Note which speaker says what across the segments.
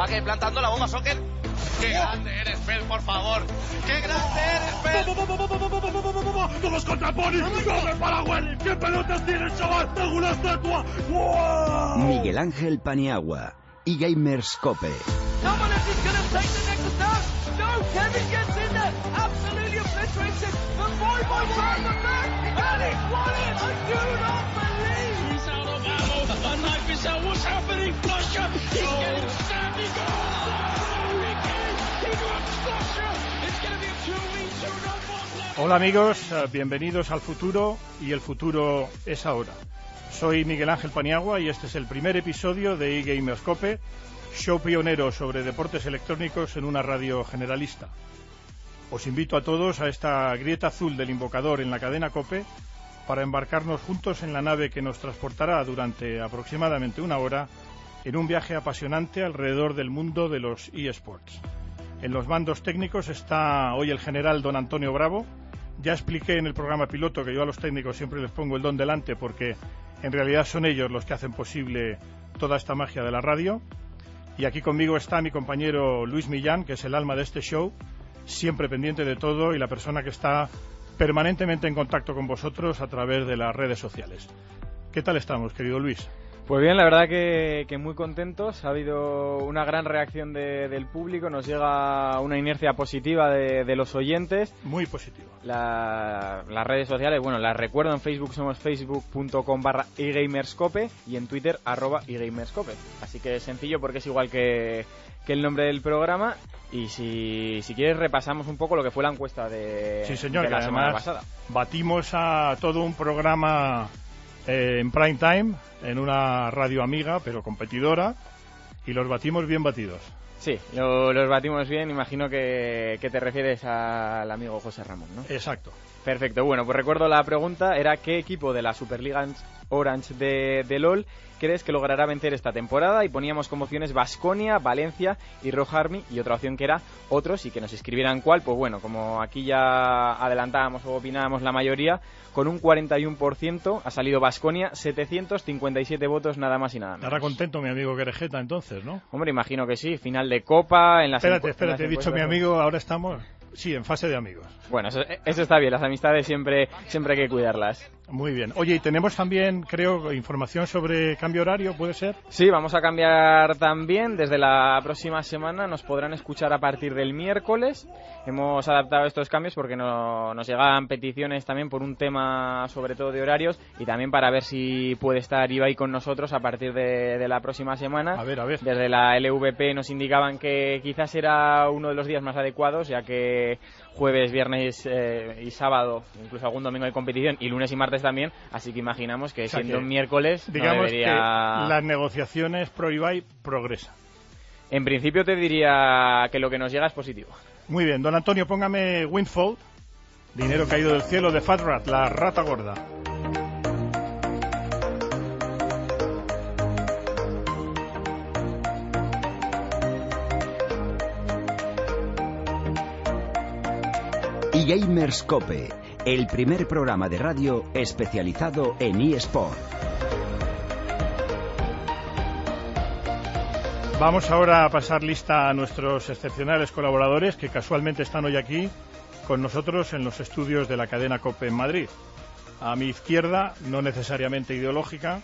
Speaker 1: Va que plantando la bomba soccer. ¡Qué grande eres, Fel, por favor! ¡Qué grande eres, Fel!
Speaker 2: ¡Vamos contra Pony! ¡Come para Willy! ¿Qué pelotas tienes, chaval? ¡Tengo una estatua! ¡Wow!
Speaker 3: Miguel Ángel Paniagua y Gamers Cope.
Speaker 4: Someone is going to take the next step. No, Kevin gets in there. Boy, boy, trying back. And he won it. I do not believe.
Speaker 2: He's out of ammo. A knife is out. What's happening? Flusher! He's getting stabbed. He got Oh, he can. He got Flusher. It's going to be a 2v2 no more.
Speaker 5: Hola amigos, eh, bienvenidos al futuro y el futuro es ahora. Soy Miguel Ángel Paniagua y este es el primer episodio de eGamerscope, show pionero sobre deportes electrónicos en una radio generalista. Os invito a todos a esta grieta azul del invocador en la cadena Cope para embarcarnos juntos en la nave que nos transportará durante aproximadamente una hora en un viaje apasionante alrededor del mundo de los eSports. En los mandos técnicos está hoy el general don Antonio Bravo. Ya expliqué en el programa piloto que yo a los técnicos siempre les pongo el don delante porque en realidad son ellos los que hacen posible toda esta magia de la radio. Y aquí conmigo está mi compañero Luis Millán, que es el alma de este show, siempre pendiente de todo y la persona que está permanentemente en contacto con vosotros a través de las redes sociales. ¿Qué tal estamos, querido Luis?
Speaker 6: Pues bien, la verdad que, que muy contentos. Ha habido una gran reacción de- del público, nos llega una inercia positiva de, de los oyentes.
Speaker 5: Muy positivo.
Speaker 6: La- las redes sociales, bueno, las recuerdo en Facebook, somos facebook.com barra eGamerscope y en Twitter arroba eGamerscope. Así que es sencillo porque es igual que, que el nombre del programa. Y si, si quieres repasamos un poco lo que fue la encuesta de,
Speaker 5: Sí, señor,
Speaker 6: de
Speaker 5: que
Speaker 6: la semana pasada.
Speaker 5: batimos a todo un programa eh, en prime time, en una radio amiga, pero competidora, y los batimos bien batidos.
Speaker 6: Sí, lo- los batimos bien, imagino que, que te refieres al amigo José Ramón, ¿no?
Speaker 5: Exacto.
Speaker 6: Perfecto, bueno, pues recuerdo la pregunta, era ¿qué equipo de la Superliga Orange de, de LOL crees que logrará vencer esta temporada? Y poníamos como opciones Basconia, Valencia y Rogue Army y otra opción que era otros y que nos escribieran cuál, pues bueno, como aquí ya adelantábamos o opinábamos la mayoría, con un 41% ha salido Basconia, 757 votos nada más y nada menos.
Speaker 5: Estará contento mi amigo Querejeta entonces, ¿no?
Speaker 6: Hombre, imagino que sí, final de Copa, en las
Speaker 5: Espérate, espérate, he dicho mi amigo, ahora estamos, sí, en fase de amigos.
Speaker 6: Bueno, eso, eso está bien, las amistades siempre, siempre hay que cuidarlas.
Speaker 5: Muy bien. Oye, y tenemos también, creo, información sobre cambio horario, ¿puede ser?
Speaker 6: Sí, vamos a cambiar también. Desde la próxima semana nos podrán escuchar a partir del miércoles. Hemos adaptado estos cambios porque no- nos llegan peticiones también por un tema sobre todo de horarios y también para ver si puede estar Ibai con nosotros a partir de, de la próxima semana.
Speaker 5: A ver, a ver.
Speaker 6: Desde la LVP nos indicaban que quizás era uno de los días más adecuados, ya que jueves, viernes eh, y sábado, incluso algún domingo hay competición, y lunes y martes también, así que imaginamos que
Speaker 5: O sea
Speaker 6: siendo
Speaker 5: que,
Speaker 6: miércoles no
Speaker 5: Digamos
Speaker 6: debería...
Speaker 5: que las negociaciones pro Ibai progresan.
Speaker 6: En principio te diría que lo que nos llega es positivo.
Speaker 5: Muy bien, don Antonio, póngame Windfall, dinero caído del cielo de Fat Rat, la rata gorda.
Speaker 3: Y Gamers Cope, el primer programa de radio especializado en eSport.
Speaker 5: Vamos ahora a pasar lista a nuestros excepcionales colaboradores que casualmente están hoy aquí con nosotros en los estudios de la cadena COPE en Madrid. A mi izquierda, no necesariamente ideológica,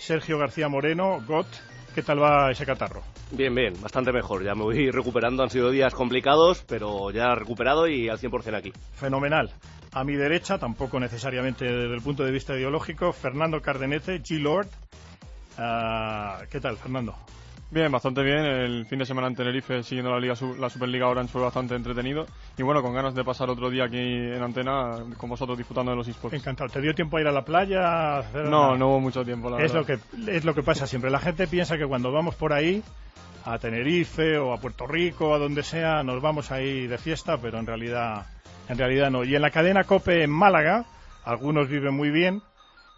Speaker 5: Sergio García Moreno, GOT. ¿Qué tal va ese catarro?
Speaker 7: Bien, bien, bastante mejor. Ya me voy recuperando. Han sido días complicados, pero ya recuperado y al 100% aquí.
Speaker 5: Fenomenal. A mi derecha, tampoco necesariamente desde el punto de vista ideológico, Fernando Cardenete, G-Lord. Ah, ¿Qué tal, Fernando?
Speaker 8: Bien, bastante bien. El fin de semana en Tenerife, siguiendo la Liga la Superliga Orange, fue bastante entretenido. Y bueno, con ganas de pasar otro día aquí en antena con vosotros disfrutando de los esports.
Speaker 5: Encantado. ¿Te dio tiempo a ir a la playa? a
Speaker 8: No,
Speaker 5: nada?
Speaker 8: no hubo mucho tiempo, la
Speaker 5: es
Speaker 8: verdad.
Speaker 5: lo que es lo que pasa siempre. La gente piensa que cuando vamos por ahí a Tenerife o a Puerto Rico a donde sea nos vamos ahí de fiesta, pero en realidad en realidad no. Y en la cadena Cope en Málaga, algunos viven muy bien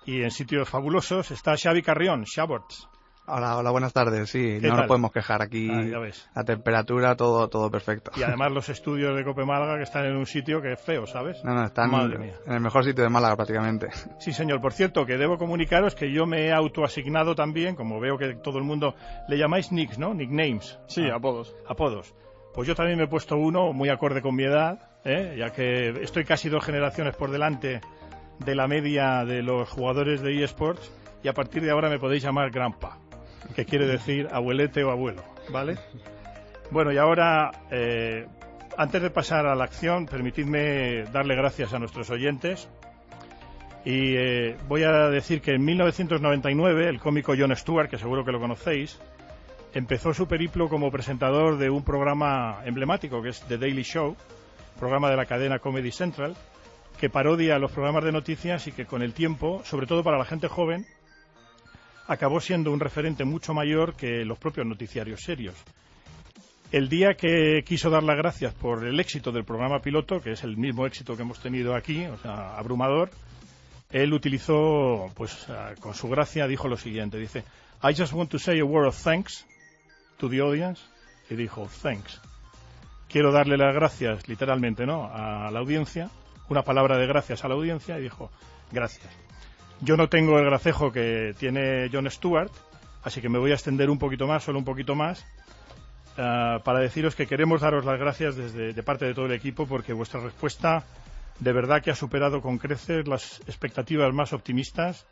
Speaker 5: y en sitios fabulosos está Xavi Carrión, Xaborts.
Speaker 9: Hola, hola, buenas tardes. Sí,
Speaker 5: ¿Qué
Speaker 9: no
Speaker 5: tal?
Speaker 9: nos podemos quejar aquí.
Speaker 5: Ah, ya ves.
Speaker 9: La temperatura, todo, todo perfecto.
Speaker 5: Y además los estudios de Cope Málaga que están en un sitio que es feo, ¿sabes?
Speaker 9: No, no, están
Speaker 5: Madre mía.
Speaker 9: en el mejor sitio de Málaga prácticamente.
Speaker 5: Sí, señor. Por cierto, que debo comunicaros que yo me he autoasignado también, como veo que todo el mundo le llamáis nicks, ¿no? Nicknames.
Speaker 8: Sí,
Speaker 5: Ah,
Speaker 8: apodos.
Speaker 5: Apodos. Pues yo también me he puesto uno muy acorde con mi edad, ¿eh? ya que estoy casi dos generaciones por delante de la media de los jugadores de eSports y a partir de ahora me podéis llamar Grandpa, que quiere decir abuelete o abuelo, ¿vale? Bueno, y ahora, eh, antes de pasar a la acción, permitidme darle gracias a nuestros oyentes. Y eh, voy a decir que en 1999 el cómico Jon Stewart, que seguro que lo conocéis, empezó su periplo como presentador de un programa emblemático que es The Daily Show, programa de la cadena Comedy Central, que parodia los programas de noticias y que con el tiempo, sobre todo para la gente joven, acabó siendo un referente mucho mayor que los propios noticiarios serios. El día que quiso dar las gracias por el éxito del programa piloto, que es el mismo éxito que hemos tenido aquí, o sea, abrumador, él utilizó, pues ah, con su gracia, dijo lo siguiente, dice, I just want to say a word of thanks to the audience, y dijo, thanks. Quiero darle las gracias, literalmente, ¿no?, a la audiencia, una palabra de gracias a la audiencia, y dijo, gracias. Yo no tengo el gracejo que tiene Jon Stewart, así que me voy a extender un poquito más, solo un poquito más, ah, para deciros que queremos daros las gracias desde de parte de todo el equipo porque vuestra respuesta de verdad que ha superado con creces las expectativas más optimistas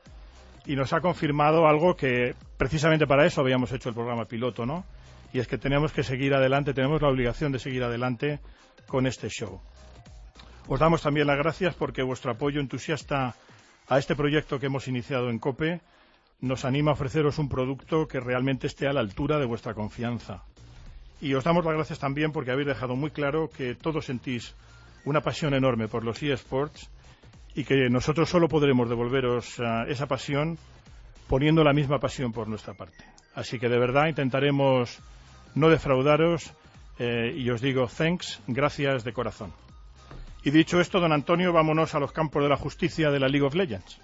Speaker 5: y nos ha confirmado algo que precisamente para eso habíamos hecho el programa piloto, ¿no? Y es que tenemos que seguir adelante, tenemos la obligación de seguir adelante con este show. Os damos también las gracias porque vuestro apoyo entusiasta a este proyecto que hemos iniciado en COPE nos anima a ofreceros un producto que realmente esté a la altura de vuestra confianza. Y os damos las gracias también porque habéis dejado muy claro que todos sentís una pasión enorme por los eSports y que nosotros solo podremos devolveros ah, esa pasión poniendo la misma pasión por nuestra parte. Así que de verdad intentaremos no defraudaros eh, y os digo thanks, gracias de corazón. Y dicho esto, don Antonio, vámonos a los campos de la justicia de la League of Legends.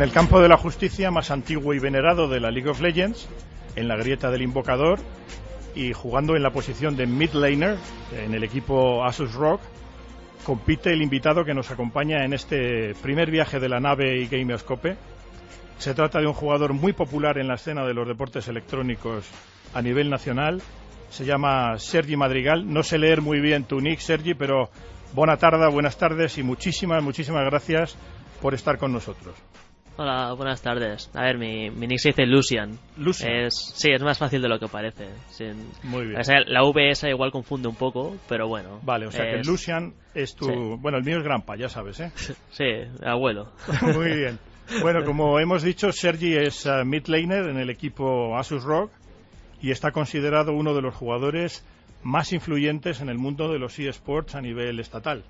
Speaker 5: En el campo de la justicia más antiguo y venerado de la League of Legends, en la grieta del invocador y jugando en la posición de mid laner en el equipo Asus Rock, compite el invitado que nos acompaña en este primer viaje de la nave y Gamerscope. Se trata de un jugador muy popular en la escena de los deportes electrónicos a nivel nacional. Se llama Sergi Madrigal. No sé leer muy bien tu nick, Sergi, pero buena tarde, buenas tardes y muchísimas, muchísimas gracias por estar con nosotros.
Speaker 10: Hola, buenas tardes. A ver, mi, mi nick se dice Lucian.
Speaker 5: Lucian.
Speaker 10: Es, sí, es más fácil de lo que parece. Sin-
Speaker 5: Muy bien.
Speaker 10: o sea, la V esa igual confunde un poco, pero bueno.
Speaker 5: Vale, o sea que Lucian es tu...
Speaker 10: Sí.
Speaker 5: Bueno, el mío es Grampa, ya sabes, ¿eh?
Speaker 10: Sí, abuelo.
Speaker 5: Muy bien. Bueno, como hemos dicho, Sergi es eh, mid laner en el equipo Asus Rock y está considerado uno de los jugadores más influyentes en el mundo de los eSports a nivel estatal.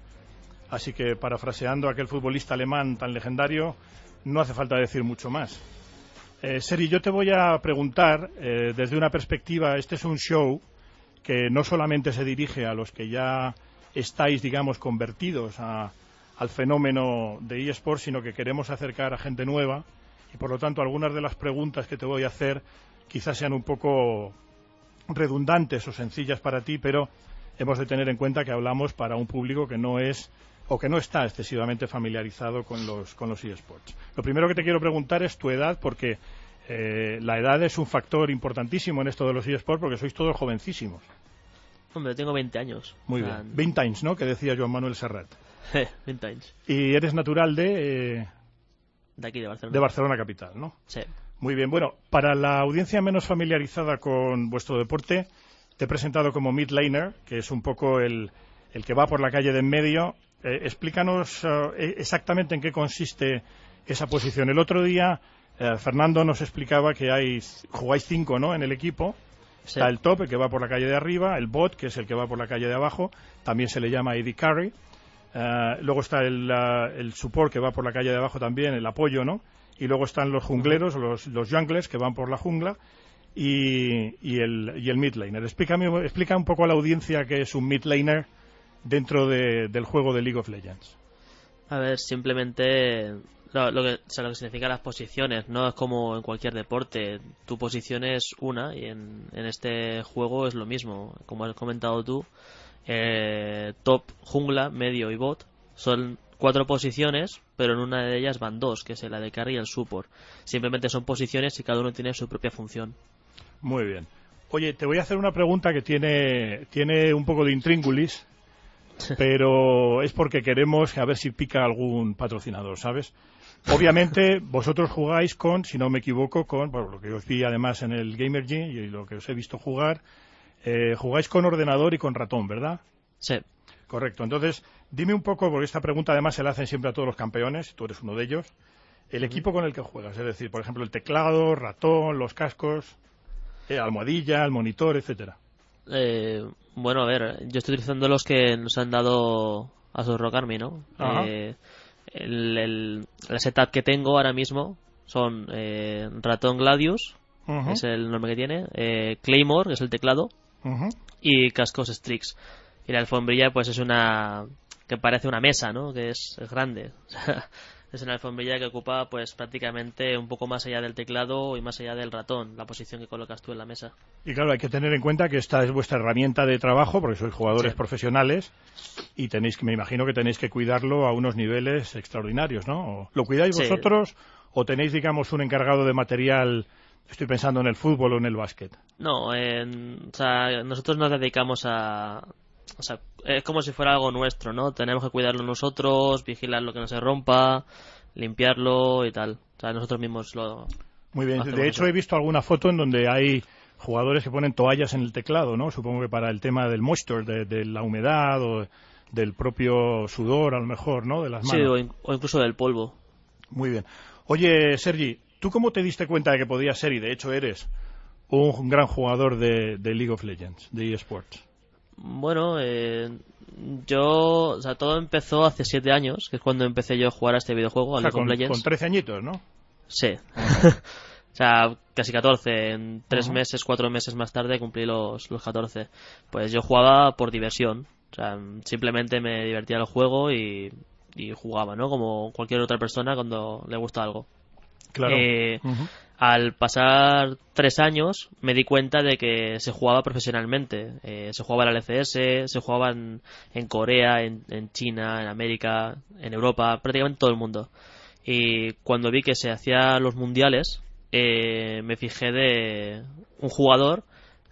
Speaker 5: Así que, parafraseando a aquel futbolista alemán tan legendario, no hace falta decir mucho más. Eh, Sergi, yo te voy a preguntar eh, desde una perspectiva, este es un show que no solamente se dirige a los que ya estáis, digamos, convertidos a, al fenómeno de eSports, sino que queremos acercar a gente nueva y, por lo tanto, algunas de las preguntas que te voy a hacer quizás sean un poco redundantes o sencillas para ti, pero hemos de tener en cuenta que hablamos para un público que no es o que no está excesivamente familiarizado con los, con los eSports. Lo primero que te quiero preguntar es tu edad, porque eh, la edad es un factor importantísimo en esto de los eSports, porque sois todos jovencísimos.
Speaker 10: Hombre, tengo 20 años.
Speaker 5: Muy
Speaker 10: O sea,
Speaker 5: bien. Vintage, ¿no? Que decía Joan Manuel Serrat.
Speaker 10: 20 años.
Speaker 5: Y eres natural de, eh,
Speaker 10: De aquí, de Barcelona.
Speaker 5: de Barcelona capital, ¿no?
Speaker 10: Sí.
Speaker 5: Muy bien. Bueno, para la audiencia menos familiarizada con vuestro deporte, te he presentado como mid laner, que es un poco el, el que va por la calle de en medio. Eh, explícanos eh, exactamente en qué consiste esa posición. El otro día eh, Fernando nos explicaba que hay, jugáis cinco ¿no? en el equipo Está el top, el que va por la calle de arriba, el bot, que es el que va por la calle de abajo, también se le llama AD Carry. Eh, luego está el, el support que va por la calle de abajo también, el apoyo, ¿no? Y luego están los jungleros, los, los junglers que van por la jungla y, y el, y el mid laner. Explícame, explica un poco a la audiencia qué es un mid laner dentro de- del juego de League of Legends.
Speaker 10: A ver, simplemente lo, lo que, o sea, lo que significa las posiciones, ¿no? Es como en cualquier deporte. Tu posición es una y en, en este juego es lo mismo. Como has comentado tú, eh, top, jungla, medio y bot son cuatro posiciones, pero en una de ellas van dos, que es la de carry y el support. Simplemente son posiciones y cada uno tiene su propia función.
Speaker 5: Muy bien. Oye, te voy a hacer una pregunta que tiene, tiene un poco de intríngulis, pero es porque queremos a ver si pica algún patrocinador, ¿sabes? Obviamente, vosotros jugáis con, si no me equivoco, con, bueno, lo que os vi además en el Gamer G y lo que os he visto jugar, eh, jugáis con ordenador y con ratón, ¿verdad?
Speaker 10: Sí.
Speaker 5: Correcto. Entonces, dime un poco, porque esta pregunta además se la hacen siempre a todos los campeones, tú eres uno de ellos, el equipo con el que juegas, es decir, por ejemplo, el teclado, ratón, los cascos, eh, almohadilla, el monitor, etcétera.
Speaker 10: Eh, bueno, a ver, yo estoy utilizando los que nos han dado a Rock Army, ¿no? Eh, el, el, el setup que tengo ahora mismo son eh, ratón Gladius, es el nombre que tiene, eh, Claymore, que es el teclado, y cascos Strix. Y la alfombrilla, pues es una. que parece una mesa, ¿no? Que es, es grande. Es una alfombrilla que ocupa, pues prácticamente un poco más allá del teclado y más allá del ratón, la posición que colocas tú en la mesa.
Speaker 5: Y claro, hay que tener en cuenta que esta es vuestra herramienta de trabajo, porque sois jugadores
Speaker 10: Sí.
Speaker 5: profesionales y tenéis que, me imagino que tenéis que cuidarlo a unos niveles extraordinarios, ¿no? ¿O ¿Lo cuidáis
Speaker 10: Sí.
Speaker 5: vosotros o tenéis, digamos, un encargado de material? Estoy pensando en el fútbol o en el básquet.
Speaker 10: No, en- o sea, nosotros nos dedicamos a... O sea, es como si fuera algo nuestro, ¿no? Tenemos que cuidarlo nosotros, vigilar lo que no se rompa, limpiarlo y tal. O sea, nosotros mismos lo...
Speaker 5: Muy bien. De hecho,
Speaker 10: eso.
Speaker 5: he visto alguna foto en donde hay jugadores que ponen toallas en el teclado, ¿no? Supongo que para el tema del moisture, de, de la humedad o del propio sudor, a lo mejor, ¿no? De las
Speaker 10: Sí,
Speaker 5: manos.
Speaker 10: o, in- o incluso del polvo.
Speaker 5: Muy bien. Oye, Sergi, ¿tú cómo te diste cuenta de que podías ser, y de hecho eres, un gran jugador de, de League of Legends, de eSports?
Speaker 10: Bueno, eh, yo... O sea, todo empezó hace siete años, que es cuando empecé yo a jugar a este videojuego,
Speaker 5: O
Speaker 10: a
Speaker 5: sea,
Speaker 10: of
Speaker 5: con,
Speaker 10: Legends.
Speaker 5: con 13 añitos, ¿no?
Speaker 10: Sí. o sea, casi 14. En tres
Speaker 5: Ajá.
Speaker 10: meses, cuatro meses más tarde cumplí los, los 14. Pues yo jugaba por diversión. O sea, simplemente me divertía el juego y, y jugaba, ¿no? Como cualquier otra persona cuando le gusta algo.
Speaker 5: Claro.
Speaker 10: Eh. Al pasar tres años me di cuenta de que se jugaba profesionalmente. Eh, se jugaba en la LCS, se jugaba en, en Corea, en, en China, en América, en Europa, prácticamente todo el mundo. Y cuando vi que se hacían los mundiales, eh, me fijé de un jugador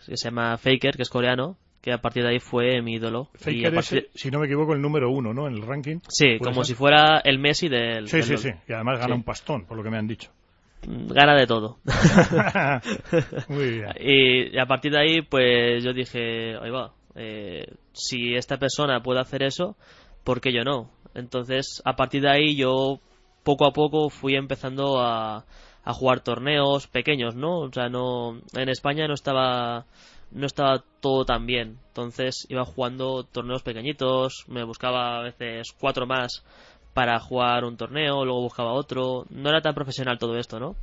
Speaker 10: que se llama Faker, que es coreano, que a partir de ahí fue mi ídolo. y a
Speaker 5: Faker es, si no me equivoco, el número uno, ¿no? En el ranking.
Speaker 10: Sí,
Speaker 5: ¿Puede
Speaker 10: como
Speaker 5: ser?
Speaker 10: si fuera el Messi del.
Speaker 5: Sí,
Speaker 10: del
Speaker 5: sí,
Speaker 10: LoL.
Speaker 5: sí. Y además gana
Speaker 10: Sí.
Speaker 5: un pastón, por lo que me han dicho.
Speaker 10: Gana de todo.
Speaker 5: Muy bien.
Speaker 10: Y, y a partir de ahí, pues yo dije, ahí va, eh, si esta persona puede hacer eso, ¿por qué yo no? Entonces, a partir de ahí, yo poco a poco fui empezando a, a jugar torneos pequeños, ¿no? O sea, no, en España no estaba, no estaba todo tan bien. Entonces, iba jugando torneos pequeñitos, me buscaba a veces cuatro más para jugar un torneo, luego buscaba otro. No era tan profesional todo esto, ¿no?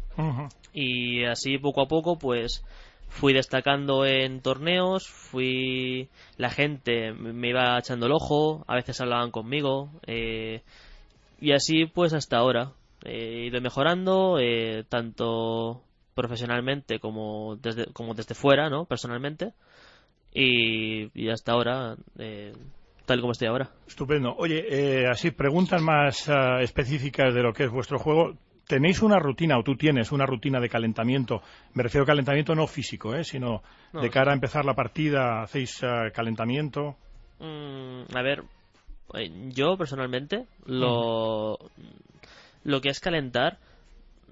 Speaker 10: Y así poco a poco pues fui destacando en torneos fui la gente me iba echando el ojo a veces hablaban conmigo eh, y así pues hasta ahora he ido mejorando eh, tanto profesionalmente como desde como desde fuera no personalmente y, y hasta ahora eh, tal como estoy ahora
Speaker 5: Estupendo. Oye, eh, así, preguntas más ah, específicas de lo que es vuestro juego. ¿Tenéis una rutina o tú tienes una rutina de calentamiento? Me refiero a calentamiento no físico, ¿eh? sino
Speaker 10: No,
Speaker 5: de
Speaker 10: sí.
Speaker 5: cara a empezar la partida, ¿hacéis ah, calentamiento?
Speaker 10: Mm, a ver, eh, yo personalmente lo, lo que es calentar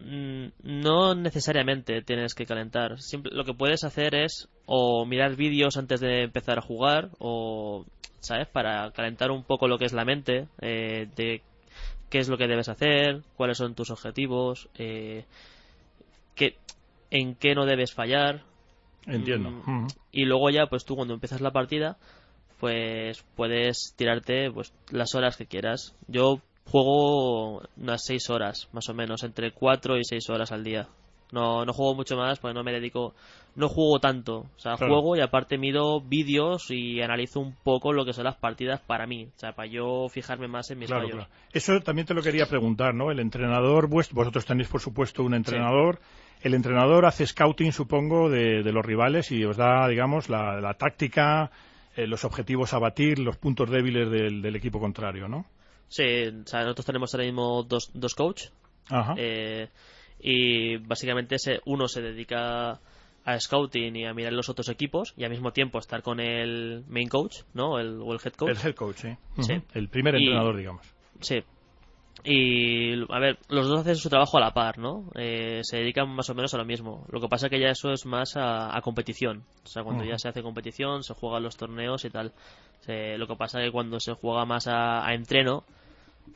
Speaker 10: no necesariamente tienes que calentar. Simple- lo que puedes hacer es o mirar vídeos antes de empezar a jugar o, ¿sabes? Para calentar un poco lo que es la mente eh, de qué es lo que debes hacer, cuáles son tus objetivos, eh, qué, en qué no debes fallar.
Speaker 5: Entiendo.
Speaker 10: Mm. Y luego ya, pues tú cuando empiezas la partida, pues puedes tirarte pues las horas que quieras. Yo juego unas 6 horas, más o menos, entre 4 y 6 horas al día. No, no juego mucho más, porque no me dedico, no juego tanto. O sea,
Speaker 5: Claro.
Speaker 10: juego y aparte mido vídeos y analizo un poco lo que son las partidas para mí. O sea, para yo fijarme más en mis
Speaker 5: Claro,
Speaker 10: fallos.
Speaker 5: claro. Eso también te lo quería preguntar, ¿no? El entrenador, vosotros tenéis por supuesto un entrenador. El entrenador hace scouting, supongo, de, de los rivales y os da, digamos, la, la táctica, eh, los objetivos a batir, los puntos débiles del, del equipo contrario, ¿no?
Speaker 10: Sí, o sea, nosotros tenemos ahora mismo dos, dos coach
Speaker 5: Ajá.
Speaker 10: eh, y básicamente se, uno se dedica a scouting y a mirar los otros equipos y al mismo tiempo estar con el main coach, ¿no? El, o el head coach.
Speaker 5: El head coach, sí. El primer
Speaker 10: Y-
Speaker 5: entrenador, digamos.
Speaker 10: Sí. Y, a ver, los dos hacen su trabajo a la par, ¿no? Eh, se dedican más o menos a lo mismo. Lo que pasa que ya eso es más a, a competición. O sea, cuando ya se hace competición, se juegan los torneos y tal. Se- lo que pasa que cuando se juega más a, a entreno,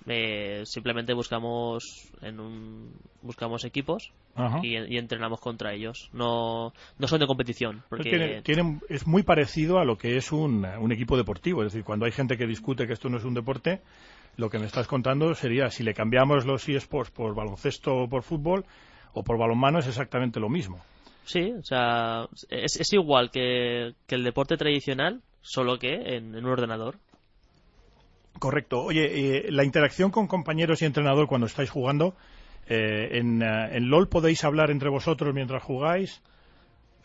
Speaker 10: eh, simplemente buscamos en un, buscamos equipos y, y entrenamos contra ellos. No, no son de competición. Porque
Speaker 5: Tiene- tiene- es muy parecido a lo que es un, un equipo deportivo. Es decir, cuando hay gente que discute que esto no es un deporte, lo que me estás contando sería si le cambiamos los eSports por baloncesto o por fútbol o por balonmano es exactamente lo mismo.
Speaker 10: Sí, o sea, es, es igual que, que el deporte tradicional, solo que en, en un ordenador.
Speaker 5: Correcto. Oye, eh, la interacción con compañeros y entrenador cuando estáis jugando, eh, en, eh, en LOL podéis hablar entre vosotros mientras jugáis.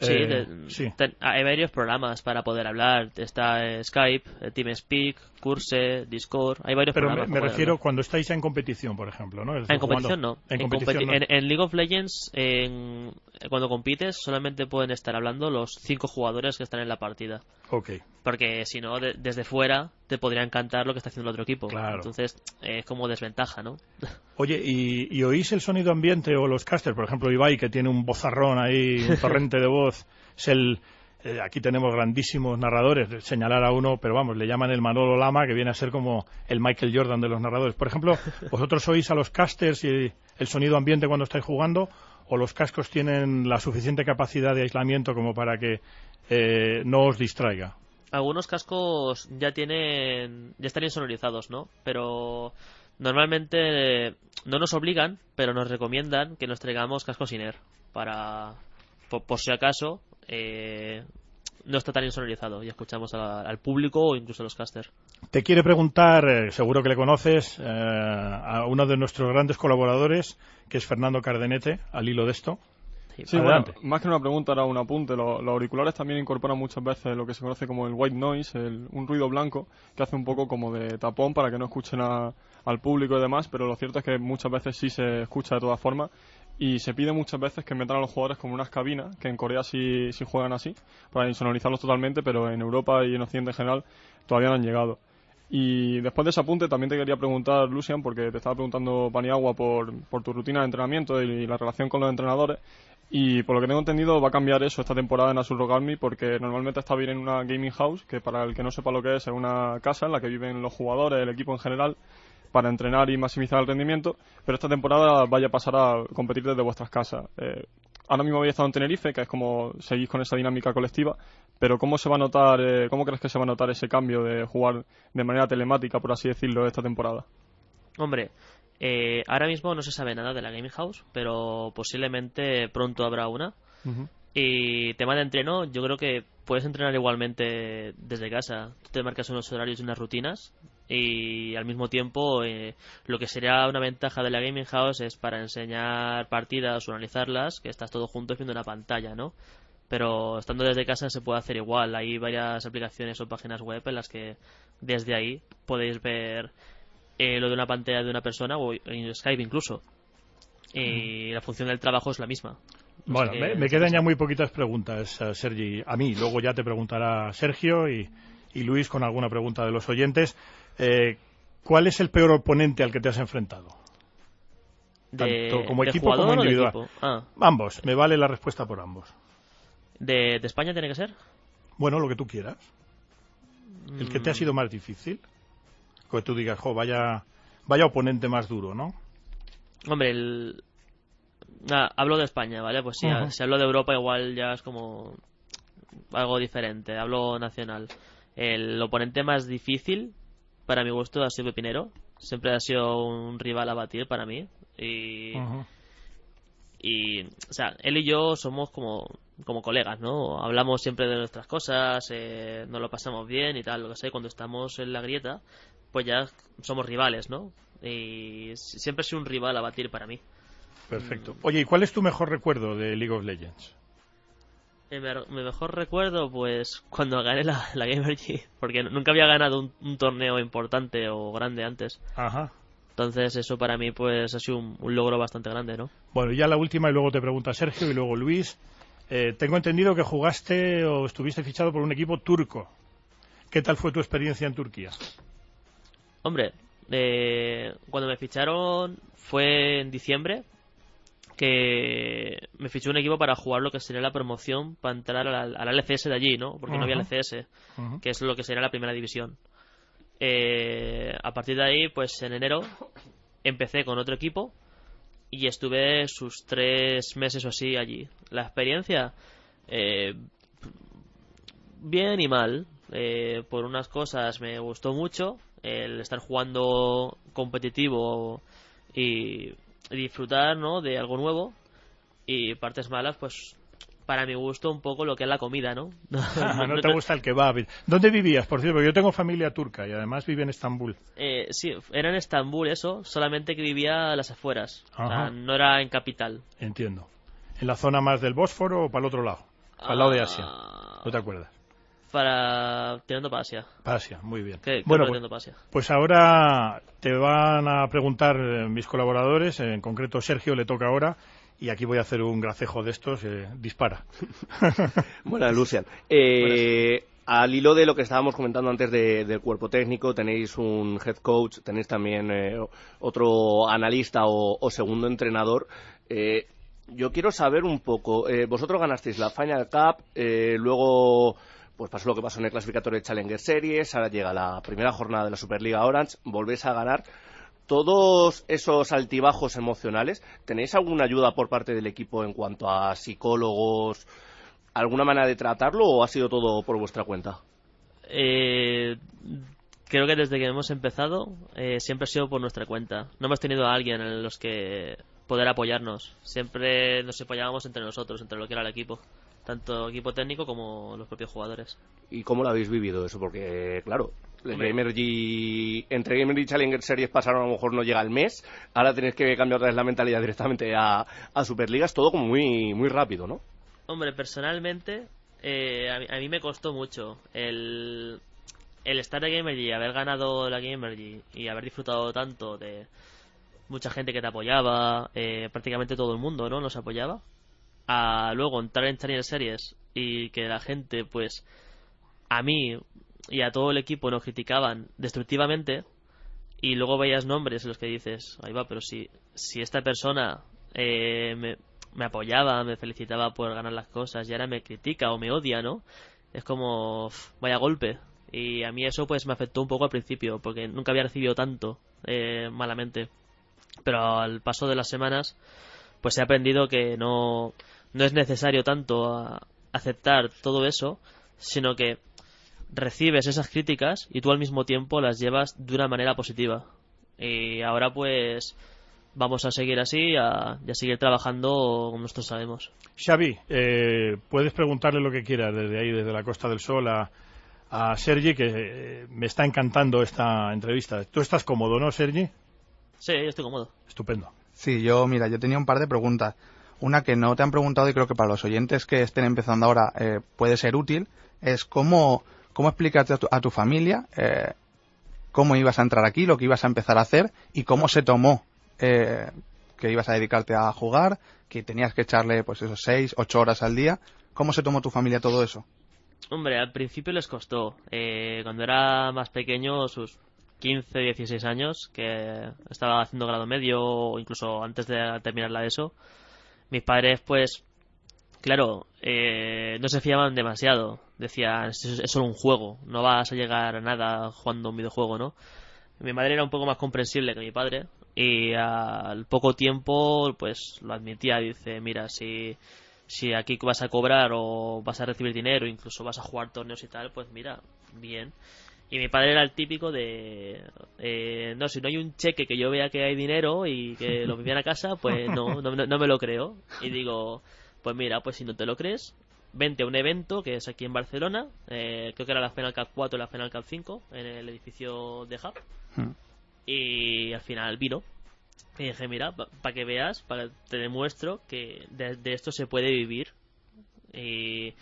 Speaker 10: Sí,
Speaker 5: Eh,
Speaker 10: de-
Speaker 5: sí.
Speaker 10: ten- hay varios programas para poder hablar. Está eh, Skype, TeamSpeak, Curse, Discord. Hay varios
Speaker 5: Pero me,
Speaker 10: programas.
Speaker 5: me
Speaker 10: para poder
Speaker 5: refiero
Speaker 10: hablar.
Speaker 5: cuando estáis en competición, por ejemplo, ¿no? Decir,
Speaker 10: En competición no.
Speaker 5: En
Speaker 10: En,
Speaker 5: competición
Speaker 10: competi-
Speaker 5: no.
Speaker 10: en- en League of Legends, en- cuando compites, solamente pueden estar hablando los cinco jugadores que están en la partida.
Speaker 5: Ok.
Speaker 10: Porque si no, de- desde fuera te podría encantar lo que está haciendo el otro equipo.
Speaker 5: Claro.
Speaker 10: Entonces, eh, es como desventaja, ¿no?
Speaker 5: Oye, ¿y, y oís el sonido ambiente o los casters? Por ejemplo, Ibai, que tiene un bozarrón ahí, un torrente de voz. Es el. eh, aquí tenemos grandísimos narradores, señalar a uno, pero vamos, le llaman el Manolo Lama, que viene a ser como el Michael Jordan de los narradores. Por ejemplo, ¿vosotros oís a los casters y el sonido ambiente cuando estáis jugando? ¿O los cascos tienen la suficiente capacidad de aislamiento como para que eh, no os distraiga?
Speaker 10: Algunos cascos ya tienen, ya están insonorizados, ¿no? Pero normalmente no nos obligan, pero nos recomiendan que nos traigamos cascos INER para, por, si acaso, eh, no está tan insonorizado y escuchamos al público o incluso a los casters.
Speaker 5: Te quiere preguntar, eh, seguro que le conoces, eh, a uno de nuestros grandes colaboradores, que es Fernando Cardenete, al hilo de esto.
Speaker 8: Sí,
Speaker 5: Adelante.
Speaker 8: bueno, más que una pregunta era un apunte. Lo- los auriculares también incorporan muchas veces lo que se conoce como el white noise, el- un ruido blanco que hace un poco como de tapón para que no escuchen a- al público y demás, pero lo cierto es que muchas veces sí se escucha de todas formas y se pide muchas veces que metan a los jugadores como unas cabinas, que en Corea sí, sí juegan así, para insonorizarlos totalmente, pero en Europa y en Occidente en general todavía no han llegado. Y después de ese apunte también te quería preguntar, Lucian, porque te estaba preguntando Paniagua por, por tu rutina de entrenamiento y la relación con los entrenadores. Y por lo que tengo entendido va a cambiar eso esta temporada en Azul Rock porque normalmente está bien en una gaming house, que para el que no sepa lo que es, es una casa en la que viven los jugadores, el equipo en general, para entrenar y maximizar el rendimiento, pero esta temporada vaya a pasar a competir desde vuestras casas. Eh, ahora mismo habéis estado en Tenerife, que es como seguís con esa dinámica colectiva, pero ¿cómo se va a notar, eh, cómo crees que se va a notar ese cambio de jugar de manera telemática, por así decirlo, esta temporada?
Speaker 10: Hombre, eh, ahora mismo no se sabe nada de la Gaming House, pero posiblemente pronto habrá una. Y tema de entreno, yo creo que puedes entrenar igualmente desde casa. Tú te marcas unos horarios y unas rutinas y al mismo tiempo eh, lo que sería una ventaja de la Gaming House es para enseñar partidas o analizarlas, que estás todo juntos viendo una pantalla, ¿no? Pero estando desde casa se puede hacer igual. Hay varias aplicaciones o páginas web en las que desde ahí podéis ver eh, lo de una pantalla de una persona o en Skype incluso. Y la función del trabajo es la misma. No
Speaker 5: Bueno, me, quedan ya muy poquitas preguntas, eh, Sergi. A mí, luego ya te preguntará Sergio y, y Luis con alguna pregunta de los oyentes. Eh, ¿Cuál es el peor oponente al que te has enfrentado?
Speaker 10: de,
Speaker 5: Tanto como
Speaker 10: de
Speaker 5: equipo como individual.
Speaker 10: equipo? Ah,
Speaker 5: Ambos, me vale la respuesta por ambos.
Speaker 10: de, de España tiene que ser?
Speaker 5: Bueno, lo que tú quieras. El que te ha
Speaker 10: Mm,
Speaker 5: sido más difícil. Que tú digas, jo, vaya, vaya oponente más duro, ¿no?
Speaker 10: Hombre, el... ah, hablo de España, ¿vale? Pues
Speaker 5: Ujú.
Speaker 10: si hablo de Europa igual ya es como... algo diferente, hablo nacional. El oponente más difícil, para mi gusto, ha sido Pepinero. Siempre ha sido un rival a batir para mí. Y, o sea, él y yo somos como, como colegas, ¿no? Hablamos siempre de nuestras cosas, eh, nos lo pasamos bien y tal, lo que sé, cuando estamos en la grieta, pues ya somos rivales, ¿no? Y siempre ha sido un rival a batir para mí.
Speaker 5: Perfecto. Oye, ¿y cuál es tu mejor recuerdo de League of Legends?
Speaker 10: Mi mejor recuerdo, pues, cuando gané la, la Gamer G, porque nunca había ganado un, un torneo importante o grande antes.
Speaker 5: Ajá.
Speaker 10: Entonces, eso para mí, pues, ha sido un, un logro bastante grande, ¿no?
Speaker 5: Bueno, ya la última y luego te pregunta Sergio y luego Luis. Eh, tengo entendido que jugaste o estuviste fichado por un equipo turco. ¿Qué tal fue tu experiencia en Turquía?
Speaker 10: Hombre, eh, cuando me ficharon fue en diciembre que me fichó un equipo para jugar lo que sería la promoción para entrar a la, a la LCS de allí, ¿no? Porque no había. LCS, que es lo que sería la primera división. Eh, a partir de ahí, pues en enero empecé con otro equipo y estuve sus tres meses o así allí. La experiencia, eh, bien y mal. Eh, por unas cosas me gustó mucho el estar jugando competitivo y disfrutar ¿no? de algo nuevo y partes malas pues para mi gusto un poco lo que es la comida ¿no?
Speaker 5: Ah, no te gusta el kebab. ¿Dónde vivías, por cierto? Yo tengo familia turca y además vive en Estambul.
Speaker 10: Eh, sí, era en Estambul eso, solamente que vivía a las afueras, o sea,
Speaker 5: Ajá.
Speaker 10: no era en capital.
Speaker 5: Entiendo. ¿En la zona más del Bósforo o para el otro lado? Para el lado de Asia. ¿No te acuerdas?
Speaker 10: Para tirando para Asia.
Speaker 5: Para Asia, muy bien.
Speaker 10: ¿Qué- qué
Speaker 5: bueno, pues,
Speaker 10: tirando para Asia?
Speaker 5: pues ahora te van a preguntar eh, mis colaboradores, en concreto Sergio le toca ahora, y aquí voy a hacer un gracejo de estos. eh, dispara.
Speaker 7: Bueno, Lucian. Eh, al hilo de lo que estábamos comentando antes de- del cuerpo técnico, tenéis un head coach, tenéis también eh, otro analista o, o segundo entrenador. Eh, yo quiero saber un poco, eh, vosotros ganasteis la Final Cup, eh, luego pues pasó lo que pasó en el clasificatorio de Challenger Series, ahora llega la primera jornada de la Superliga Orange, volvéis a ganar. Todos esos altibajos emocionales, ¿tenéis alguna ayuda por parte del equipo en cuanto a psicólogos, alguna manera de tratarlo o ha sido todo por vuestra cuenta?
Speaker 10: Eh, creo que desde que hemos empezado eh, siempre ha sido por nuestra cuenta. No hemos tenido a alguien en los que poder apoyarnos. Siempre nos apoyábamos entre nosotros, entre lo que era el equipo. Tanto equipo técnico como los propios jugadores.
Speaker 7: ¿Y cómo lo habéis vivido eso? Porque, claro, el entre Gamergy y Challenger Series pasaron a lo mejor no llega el mes, ahora tenéis que cambiar otra vez la mentalidad directamente a, a Superligas, todo como muy, muy rápido, ¿no?
Speaker 10: Hombre, personalmente, eh, a, mí, a mí me costó mucho el, el estar en Gamergy y haber ganado la Gamergy y haber disfrutado tanto de mucha gente que te apoyaba, eh, prácticamente todo el mundo, ¿no? Nos apoyaba. A luego entrar en Challenger Series y que la gente, pues, a mí y a todo el equipo nos criticaban destructivamente y luego veías nombres en los que dices, ahí va, pero si, si esta persona eh, me, apoyaba, me felicitaba por ganar las cosas y ahora me critica o me odia, ¿no? Es como, vaya golpe. Y a mí eso pues me afectó un poco al principio, porque nunca había recibido tanto eh, malamente. Pero al paso de las semanas, pues he aprendido que no, no es necesario tanto a- aceptar todo eso, sino que recibes esas críticas y tú al mismo tiempo las llevas de una manera positiva. Y ahora pues vamos a seguir así a- y a seguir trabajando como nosotros sabemos.
Speaker 5: Xavi, eh, puedes preguntarle lo que quieras desde ahí, desde la Costa del Sol, a, a Sergi, que eh, me está encantando esta entrevista. ¿Tú estás cómodo, no, Sergi?
Speaker 10: Sí, yo estoy cómodo.
Speaker 5: Estupendo.
Speaker 9: Sí, yo, mira, yo tenía un par de preguntas. Una que no te han preguntado y creo que para los oyentes que estén empezando ahora eh, puede ser útil, es cómo, cómo explicarte a tu, a tu familia eh, cómo ibas a entrar aquí, lo que ibas a empezar a hacer y cómo se tomó eh, que ibas a dedicarte a jugar, que tenías que echarle pues esos seis, ocho horas al día. ¿Cómo se tomó tu familia todo eso?
Speaker 10: Hombre, al principio les costó. Eh, cuando era más pequeño, sus 15, 16 años, que estaba haciendo grado medio o incluso antes de terminar la ESO, mis padres, pues, claro, eh, no se fiaban demasiado. Decían, es, solo un juego, no vas a llegar a nada jugando un videojuego, ¿no? Mi madre era un poco más comprensible que mi padre y al poco tiempo, pues, lo admitía. Dice, mira, si, si aquí vas a cobrar o vas a recibir dinero, incluso vas a jugar torneos y tal, pues mira, bien. Y mi padre era el típico de, eh, no, si no hay un cheque que yo vea que hay dinero y que lo viene a casa, pues no, no, no me lo creo. Y digo, pues mira, pues si no te lo crees, vente a un evento que es aquí en Barcelona, eh, creo que era la Final Cup 4 y la Final Cup 5, en el edificio de Hub.
Speaker 9: Hmm.
Speaker 10: Y al final vino. Y dije, mira, para que veas, para te demuestro que de, de esto se puede vivir. Y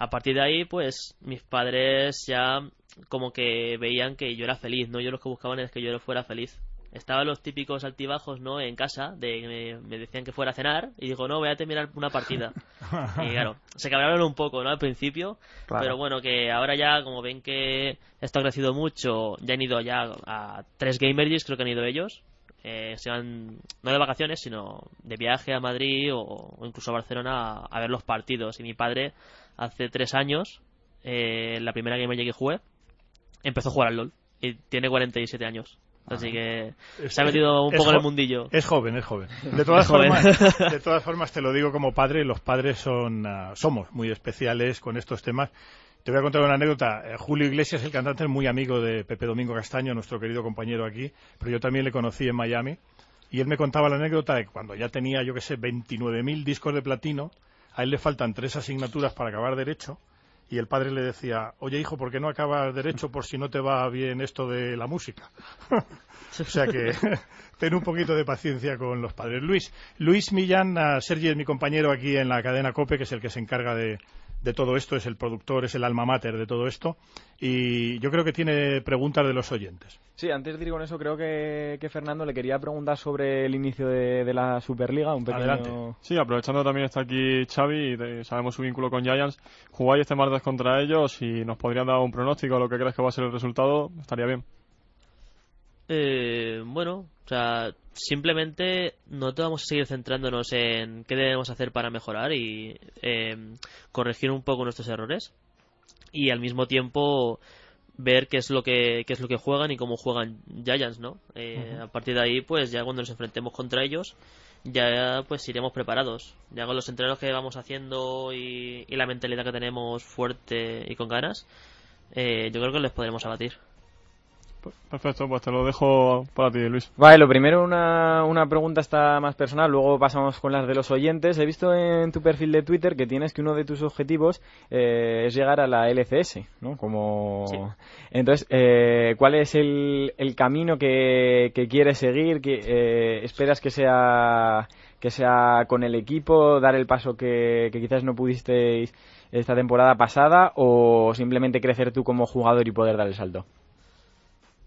Speaker 10: a partir de ahí, pues mis padres ya como que veían que yo era feliz, ¿no? Yo lo que buscaban es que yo fuera feliz. Estaban los típicos altibajos, ¿no? En casa, de me, me decían que fuera a cenar y digo, no, voy a terminar una partida. y claro, se cabrearon un poco, ¿no? Al principio,
Speaker 9: Claro.
Speaker 10: pero bueno, que ahora ya, como ven que esto ha crecido mucho, ya han ido ya a tres Gamergies, creo que han ido ellos. Eh, se van, no de vacaciones, sino de viaje a Madrid o, o incluso a Barcelona a, a ver los partidos. Y mi padre, hace tres años, eh, la primera Gamergy que jugué, empezó a jugar al LOL. Y tiene 47 años. Así que
Speaker 5: Es-
Speaker 10: se ha metido un
Speaker 5: es
Speaker 10: poco en el mundillo.
Speaker 5: Es joven, es joven. De todas,
Speaker 10: joven.
Speaker 5: formas, de todas formas, te lo digo como padre, los padres son, ah, somos muy especiales con estos temas. Te voy a contar una anécdota. Eh, Julio Iglesias, el cantante, es muy amigo de Pepe Domingo Castaño, nuestro querido compañero aquí, pero yo también le conocí en Miami. Y él me contaba la anécdota de que cuando ya tenía, yo qué sé, 29.000 discos de platino, a él le faltan tres asignaturas para acabar derecho. Y el padre le decía, oye hijo, ¿por qué no acabas derecho por si no te va bien esto de la música? o sea que ten un poquito de paciencia con los padres. Luis, Luis Millán, Sergi es mi compañero aquí en la cadena COPE, que es el que se encarga de, de todo esto, es el productor, es el alma mater de todo esto. Y yo creo que tiene preguntas de los oyentes.
Speaker 6: Sí, antes de ir con eso, creo que, que Fernando le quería preguntar sobre el inicio de, de la Superliga. Un pequeño...
Speaker 5: Adelante.
Speaker 8: Sí, aprovechando también está aquí Xavi y de- sabemos su vínculo con Giants. Jugáis este martes contra ellos y nos podrían dar un pronóstico de lo que crees que va a ser el resultado, estaría bien.
Speaker 10: Eh, bueno, o sea, simplemente no te vamos a seguir centrándonos en qué debemos hacer para mejorar y eh, corregir un poco nuestros errores y al mismo tiempo ver qué es lo que qué es lo que juegan y cómo juegan Giants, ¿no? Eh. A partir de ahí, pues ya cuando nos enfrentemos contra ellos, ya pues iremos preparados. Ya con los entrenos que vamos haciendo y, y la mentalidad que tenemos fuerte y con ganas, eh, yo creo que les podremos abatir.
Speaker 8: Perfecto, pues te lo dejo para ti, Luis.
Speaker 6: Vale, lo primero una, una pregunta está más personal, luego pasamos con las de los oyentes. He visto en tu perfil de Twitter que tienes que uno de tus objetivos eh, es llegar a la LCS, ¿no? Como... Entonces, eh, ¿cuál es el, el camino que, que quieres seguir? que eh, ¿Esperas que sea, que sea con el equipo, dar el paso que, que quizás no pudisteis esta temporada pasada o simplemente crecer tú como jugador y poder dar el salto?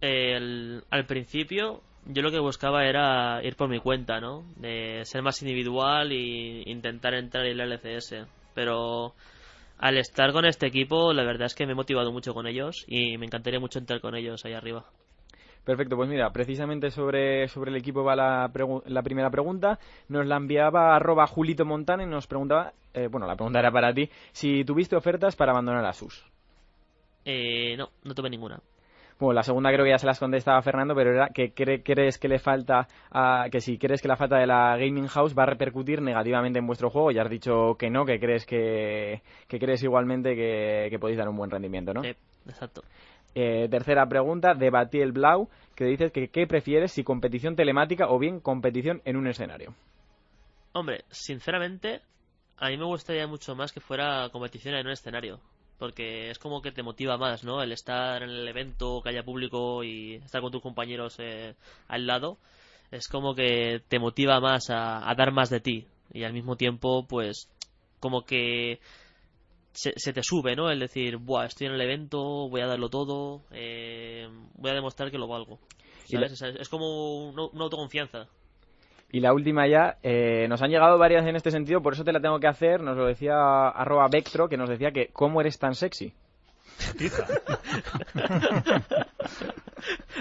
Speaker 10: El- al principio yo lo que buscaba era ir por mi cuenta, ¿no? De ser más individual e intentar entrar en la LCS. Pero al estar con este equipo, la verdad es que me he motivado mucho con ellos y me encantaría mucho entrar con ellos ahí arriba.
Speaker 6: Perfecto, pues mira, precisamente sobre, sobre el equipo va la, pregu- la primera pregunta. Nos la enviaba arroba Julito Montana y nos preguntaba, eh, bueno, la pregunta era para ti, si tuviste ofertas para abandonar a SUS.
Speaker 10: Eh, no, no tuve ninguna.
Speaker 6: Bueno, la segunda creo que ya se las contestaba Fernando, pero era que cre- crees que le falta, a- que si crees que la falta de la Gaming House va a repercutir negativamente en vuestro juego. Ya has dicho que no, que crees que, que crees igualmente que, que podéis dar un buen rendimiento, ¿no?
Speaker 10: Sí, exacto.
Speaker 6: Eh, tercera pregunta, de Batiel Blau, que dices que qué prefieres, si competición telemática o bien competición en un escenario.
Speaker 10: Hombre, sinceramente, a mí me gustaría mucho más que fuera competición en un escenario. Porque es como que te motiva más, ¿no? El estar en el evento, que haya público y estar con tus compañeros eh, al lado. Es como que te motiva más a, a dar más de ti. Y al mismo tiempo, pues, como que se, se te sube, ¿no? El decir, Buah, estoy en el evento, voy a darlo todo, eh, voy a demostrar que lo valgo.
Speaker 6: La-
Speaker 10: ¿Sabes? Es, es como una, una autoconfianza.
Speaker 6: Y la última ya, eh, nos han llegado varias en este sentido, por eso te la tengo que hacer. Nos lo decía arroba Vectro, que nos decía que ¿cómo eres tan sexy?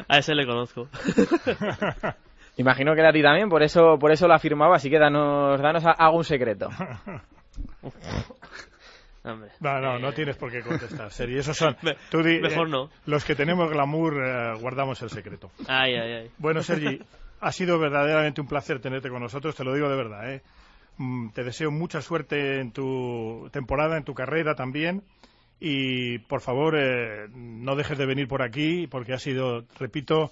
Speaker 10: A ese le conozco.
Speaker 6: Imagino que era a ti también, por eso, por eso lo afirmaba, así que danos, danos a- algún secreto.
Speaker 10: Hombre.
Speaker 5: No, no, no tienes por qué contestar, Sergi. Esos son. tú di-
Speaker 10: mejor
Speaker 5: eh,
Speaker 10: no.
Speaker 5: Los que tenemos glamour eh, guardamos el secreto.
Speaker 10: Ay, ay, ay.
Speaker 5: Bueno, Sergi, ha sido verdaderamente un placer tenerte con nosotros, te lo digo de verdad, ¿eh? Mm, te deseo mucha suerte en tu temporada, en tu carrera también. Y por favor, eh, no dejes de venir por aquí porque ha sido, repito,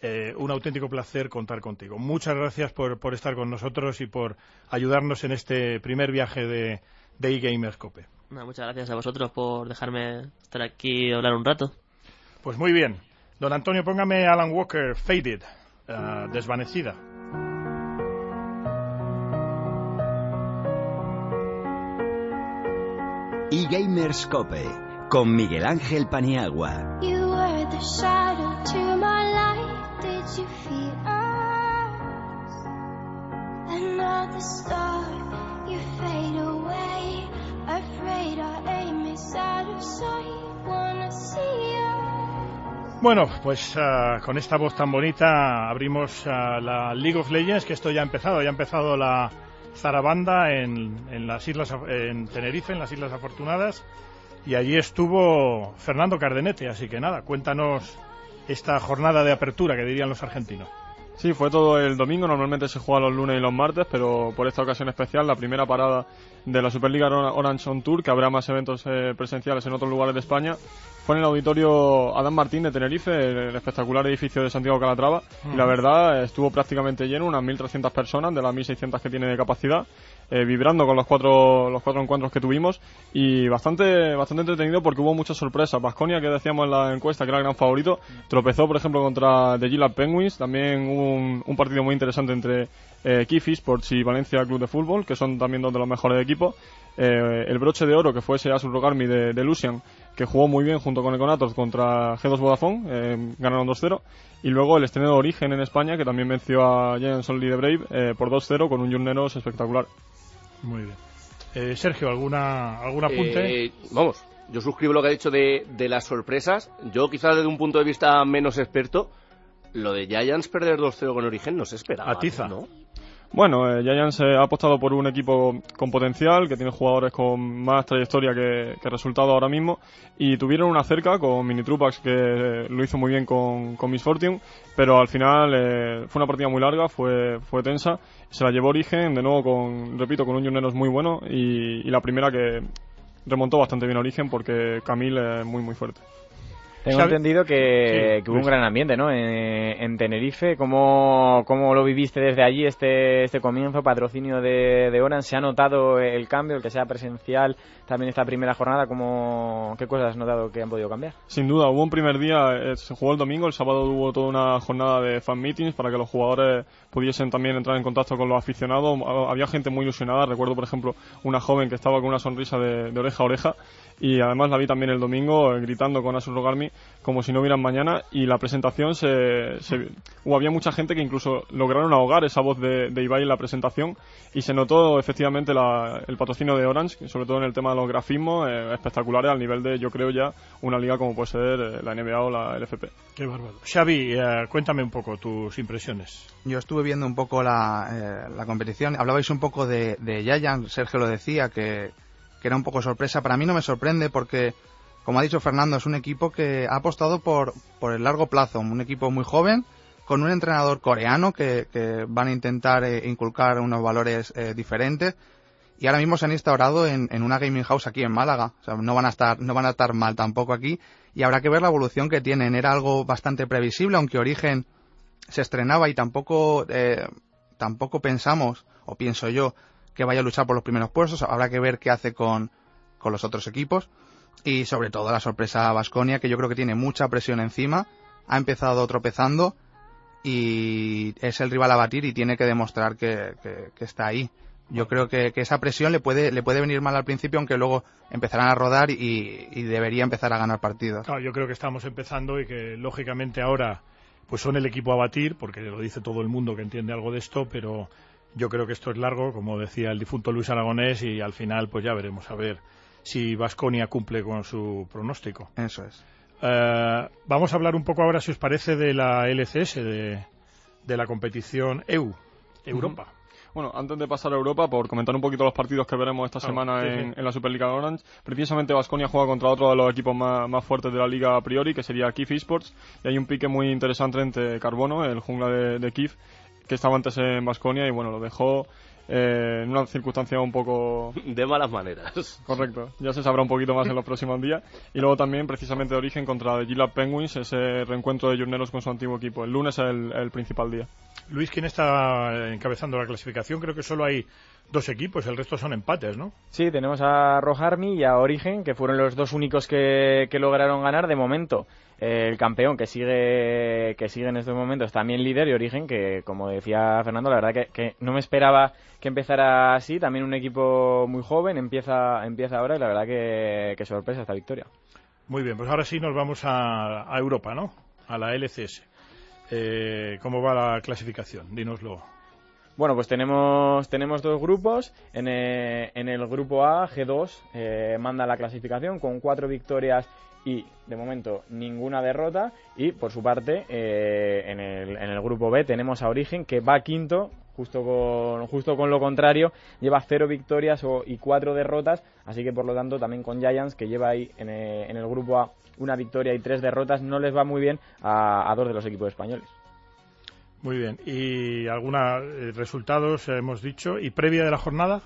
Speaker 5: eh, un auténtico placer contar contigo. Muchas gracias por, por, estar con nosotros y por ayudarnos en este primer viaje de, de eGamerscope.
Speaker 10: muchas gracias a vosotros por dejarme estar aquí y hablar un rato.
Speaker 5: Pues muy bien. Don Antonio, póngame Alan Walker, Faded, uh, desvanecida.
Speaker 3: eGamerscope con Miguel Ángel Paniagua.
Speaker 11: You were the shadow to my light. Did you feel us? Another star, you fade away. Afraid our aim is out of sight. Wanna see.
Speaker 5: Bueno, pues uh, con esta voz tan bonita abrimos uh, la League of Legends, que esto ya ha empezado, ya ha empezado la Zarabanda en, en las islas en Tenerife, en las Islas Afortunadas, y allí estuvo Fernando Cardenete, así que nada, cuéntanos esta jornada de apertura que dirían los argentinos.
Speaker 8: Sí, fue todo el domingo, normalmente se juega los lunes y los martes, pero por esta ocasión especial, la primera parada de la Superliga Orange on Tour, que habrá más eventos eh, presenciales en otros lugares de España, fue en el auditorio Adán Martín de Tenerife, el espectacular edificio de Santiago Calatrava, y la verdad estuvo prácticamente lleno, unas 1.300 personas de las 1.600 que tiene de capacidad, eh, vibrando con los cuatro, los cuatro encuentros que tuvimos y bastante, bastante entretenido porque hubo muchas sorpresas. Vasconia, que decíamos en la encuesta que era el gran favorito, tropezó, por ejemplo, contra The Gila Penguins. También hubo un, partido muy interesante entre eh, Kif Sports y Valencia Club de Fútbol, que son también dos de los mejores equipos. Eh, el broche de oro, que fue ese Asus Rogarmi de, de, Lucian, que jugó muy bien junto con Econator contra G2 Vodafone, eh, ganaron 2-0. Y luego el estreno de Origen en España, que también venció a Giants Only de Brave eh, por 2-0 con un Jurneros espectacular.
Speaker 5: Muy bien. Eh, Sergio, ¿alguna, ¿algún apunte?
Speaker 7: Eh, vamos, yo suscribo lo que ha dicho de, de, las sorpresas. Yo, quizás desde un punto de vista menos experto, lo de Giants perder 2-0 con origen no se esperaba.
Speaker 5: Atiza.
Speaker 7: ¿no?
Speaker 8: Bueno, eh, Giants eh, ha apostado por un equipo con potencial, que tiene jugadores con más trayectoria que, que resultado ahora mismo, y tuvieron una cerca con Mini Trupax que eh, lo hizo muy bien con, con Miss Fortune, pero al final eh, fue una partida muy larga, fue, fue tensa, se la llevó Origen, de nuevo con, repito, con un Jurneros muy bueno, y, y la primera que remontó bastante bien Origen porque Camille es muy muy fuerte.
Speaker 6: Tengo entendido que, sí, que hubo un gran ambiente, ¿no? En, en Tenerife. ¿Cómo, ¿Cómo, lo viviste desde allí este, este comienzo, patrocinio de, de Oran? ¿Se ha notado el cambio, el que sea presencial también esta primera jornada? ¿cómo, ¿Qué cosas has notado que han podido cambiar?
Speaker 8: Sin duda, hubo un primer día, eh, se jugó el domingo, el sábado hubo toda una jornada de fan meetings para que los jugadores pudiesen también entrar en contacto con los aficionados. Había gente muy ilusionada, recuerdo por ejemplo una joven que estaba con una sonrisa de, de oreja a oreja y además la vi también el domingo eh, gritando con Asus Rogarmi como si no hubieran mañana y la presentación se, se uh, había mucha gente que incluso lograron ahogar esa voz de, de Ibai en la presentación y se notó efectivamente la, el patrocinio de Orange sobre todo en el tema de los grafismos eh, espectaculares al nivel de yo creo ya una liga como puede ser eh, la NBA o la LFP
Speaker 5: Qué bárbaro. Xavi, eh, cuéntame un poco tus impresiones.
Speaker 9: Yo estuve viendo un poco la, eh, la competición. Hablabais un poco de, de Yayan Sergio lo decía que que era un poco sorpresa. Para mí no me sorprende porque, como ha dicho Fernando, es un equipo que ha apostado por, por el largo plazo, un equipo muy joven, con un entrenador coreano que, van a intentar eh, inculcar unos valores eh, diferentes. Y ahora mismo se han instaurado en, en, una gaming house aquí en Málaga. O sea, no van a estar, no van a estar mal tampoco aquí. Y habrá que ver la evolución que tienen. Era algo bastante previsible, aunque Origen se estrenaba y tampoco, eh, tampoco pensamos, o pienso yo, que vaya a luchar por los primeros puestos. Habrá que ver qué hace con, con los otros equipos. Y sobre todo la sorpresa a Basconia, que yo creo que tiene mucha presión encima. Ha empezado tropezando y es el rival a batir y tiene que demostrar que, que, está ahí. Yo creo que, esa presión le puede, le puede venir mal al principio, aunque luego empezarán a rodar y, y debería empezar a ganar partidos.
Speaker 5: Claro, yo creo que estamos empezando y que lógicamente ahora pues son el equipo a batir, porque lo dice todo el mundo que entiende algo de esto, pero yo creo que esto es largo, como decía el difunto Luis Aragonés, y al final pues ya veremos a ver si Vasconia cumple con su pronóstico.
Speaker 9: Eso es.
Speaker 5: Uh, vamos a hablar un poco ahora, si os parece, de la LCS, de, de la competición EU, Europa. Uh -huh.
Speaker 8: Bueno, antes de pasar a Europa, por comentar un poquito los partidos que veremos esta semana sí, en, sí. en, la Superliga Orange, precisamente Vasconia juega contra otro de los equipos más, más, fuertes de la liga a priori, que sería Kif Esports, y hay un pique muy interesante entre Carbono, el jungla de, de Kif, que estaba antes en Basconia y bueno, lo dejó eh, en una circunstancia un poco...
Speaker 7: De malas maneras.
Speaker 8: Correcto, ya se sabrá un poquito más en los próximos días. Y luego también, precisamente, de origen contra The Gillard Penguins, ese reencuentro de Jurneros con su antiguo equipo. El lunes es el, el principal día.
Speaker 5: Luis, ¿quién está encabezando la clasificación? Creo que solo hay dos equipos, el resto son empates, ¿no?
Speaker 6: Sí, tenemos a Rojarmi y a Origen, que fueron los dos únicos que, que lograron ganar de momento. El campeón que sigue que sigue en estos momentos también líder y Origen, que como decía Fernando, la verdad que, que no me esperaba que empezara así. También un equipo muy joven, empieza, empieza ahora y la verdad que, que sorpresa esta victoria.
Speaker 5: Muy bien, pues ahora sí nos vamos a, a Europa, ¿no? A la LCS. Eh, ¿Cómo va la clasificación? Dínoslo.
Speaker 6: Bueno, pues tenemos, tenemos dos grupos. En, eh, en el grupo A, G2 eh, manda la clasificación con cuatro victorias y, de momento, ninguna derrota. Y, por su parte, eh, en, el, en el grupo B tenemos a Origen, que va quinto, justo con, justo con lo contrario. Lleva cero victorias o, y cuatro derrotas. Así que, por lo tanto, también con Giants, que lleva ahí en, eh, el grupo A una victoria y tres derrotas, no les va muy bien a, dos de los equipos españoles.
Speaker 5: Muy bien. ¿Y algunos resultados hemos dicho? ¿Y previa de la jornada?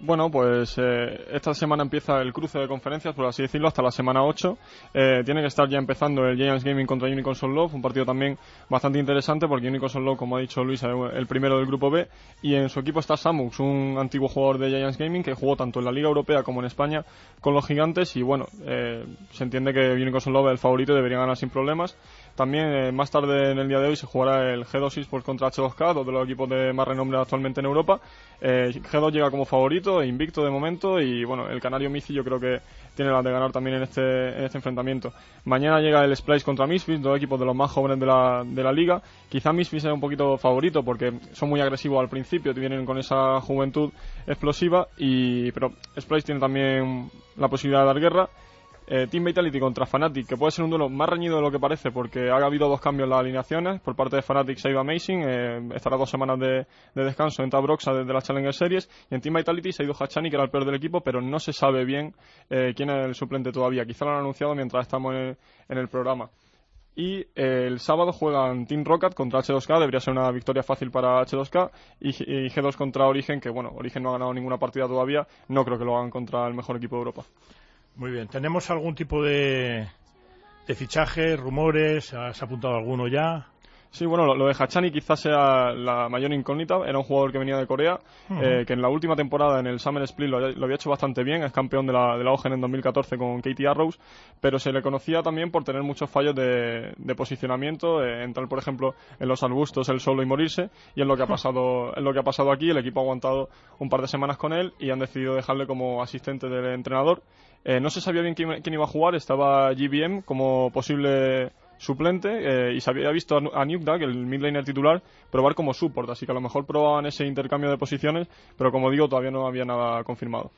Speaker 8: Bueno, pues eh, esta semana empieza el cruce de conferencias, por así decirlo, hasta la semana 8. Eh, tiene que estar ya empezando el Giants Gaming contra Unicorn Love, un partido también bastante interesante porque Unicorn Love, como ha dicho Luis, es el primero del grupo B. Y en su equipo está Samux, un antiguo jugador de Giants Gaming que jugó tanto en la Liga Europea como en España con los gigantes. Y bueno, eh, se entiende que Unicorn Love es el favorito y debería ganar sin problemas. También eh, más tarde en el día de hoy se jugará el G2 Esports contra H2K, dos de los equipos de más renombre actualmente en Europa. Eh, G2 llega como favorito, invicto de momento, y bueno, el Canario Mici yo creo que tiene las de ganar también en este, en este enfrentamiento. Mañana llega el Splice contra Misfits, dos equipos de los más jóvenes de la, de la liga. Quizá Misfits sea un poquito favorito porque son muy agresivos al principio, vienen con esa juventud explosiva, y pero Splice tiene también la posibilidad de dar guerra. Eh, Team Vitality contra Fnatic, que puede ser un duelo más reñido de lo que parece, porque ha habido dos cambios en las alineaciones. Por parte de Fnatic se ha Amazing, eh, estará dos semanas de, de descanso en Tabroxa desde la Challenger Series. Y en Team Vitality se ha ido Hachani, que era el peor del equipo, pero no se sabe bien eh, quién es el suplente todavía. Quizá lo han anunciado mientras estamos en el, en el programa. Y eh, el sábado juegan Team Rocket contra H2K, debería ser una victoria fácil para H2K. Y, y G2 contra Origen, que bueno, Origen no ha ganado ninguna partida todavía, no creo que lo hagan contra el mejor equipo de Europa.
Speaker 5: Muy bien. ¿Tenemos algún tipo de, de fichaje, rumores? ¿Has apuntado alguno ya?
Speaker 8: Sí, bueno, lo, lo de Hachani quizás sea la mayor incógnita. Era un jugador que venía de Corea, eh, que en la última temporada en el Summer Split lo, había- lo había hecho bastante bien. Es campeón de la, de la OGEN en 2014 con Katie Arrows, pero se le conocía también por tener muchos fallos de, de posicionamiento, eh, entrar, por ejemplo, en los arbustos, el solo y morirse. Y es lo que ha pasado, es lo que ha pasado aquí. El equipo ha aguantado un par de semanas con él y han decidido dejarle como asistente del entrenador. Eh, no se sabía bien quién, quién iba a jugar, estaba GBM como posible suplente eh, y se había visto a, Nu- a Nukedag, el midlaner titular, probar como support, así que a lo mejor probaban ese intercambio de posiciones, pero como digo, todavía no había nada confirmado.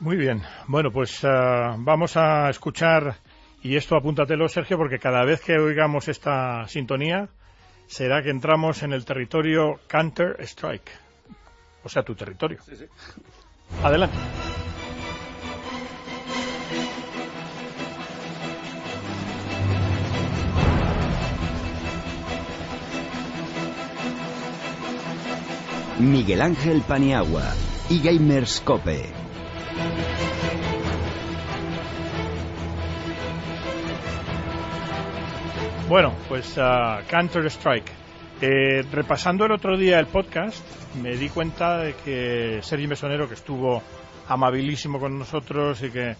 Speaker 5: Muy bien. Bueno, pues ah, vamos a escuchar, y esto apúntatelo, Sergio, porque cada vez que oigamos esta sintonía será que entramos en el territorio Counter-Strike. O sea, tu territorio. Adelante.
Speaker 3: Miguel Ángel Paniagua y Gamers Cope.
Speaker 5: Bueno, pues ah, Counter-Strike. Eh, repasando el otro día el podcast, me di cuenta de que Sergi Mesonero, que estuvo amabilísimo con nosotros y que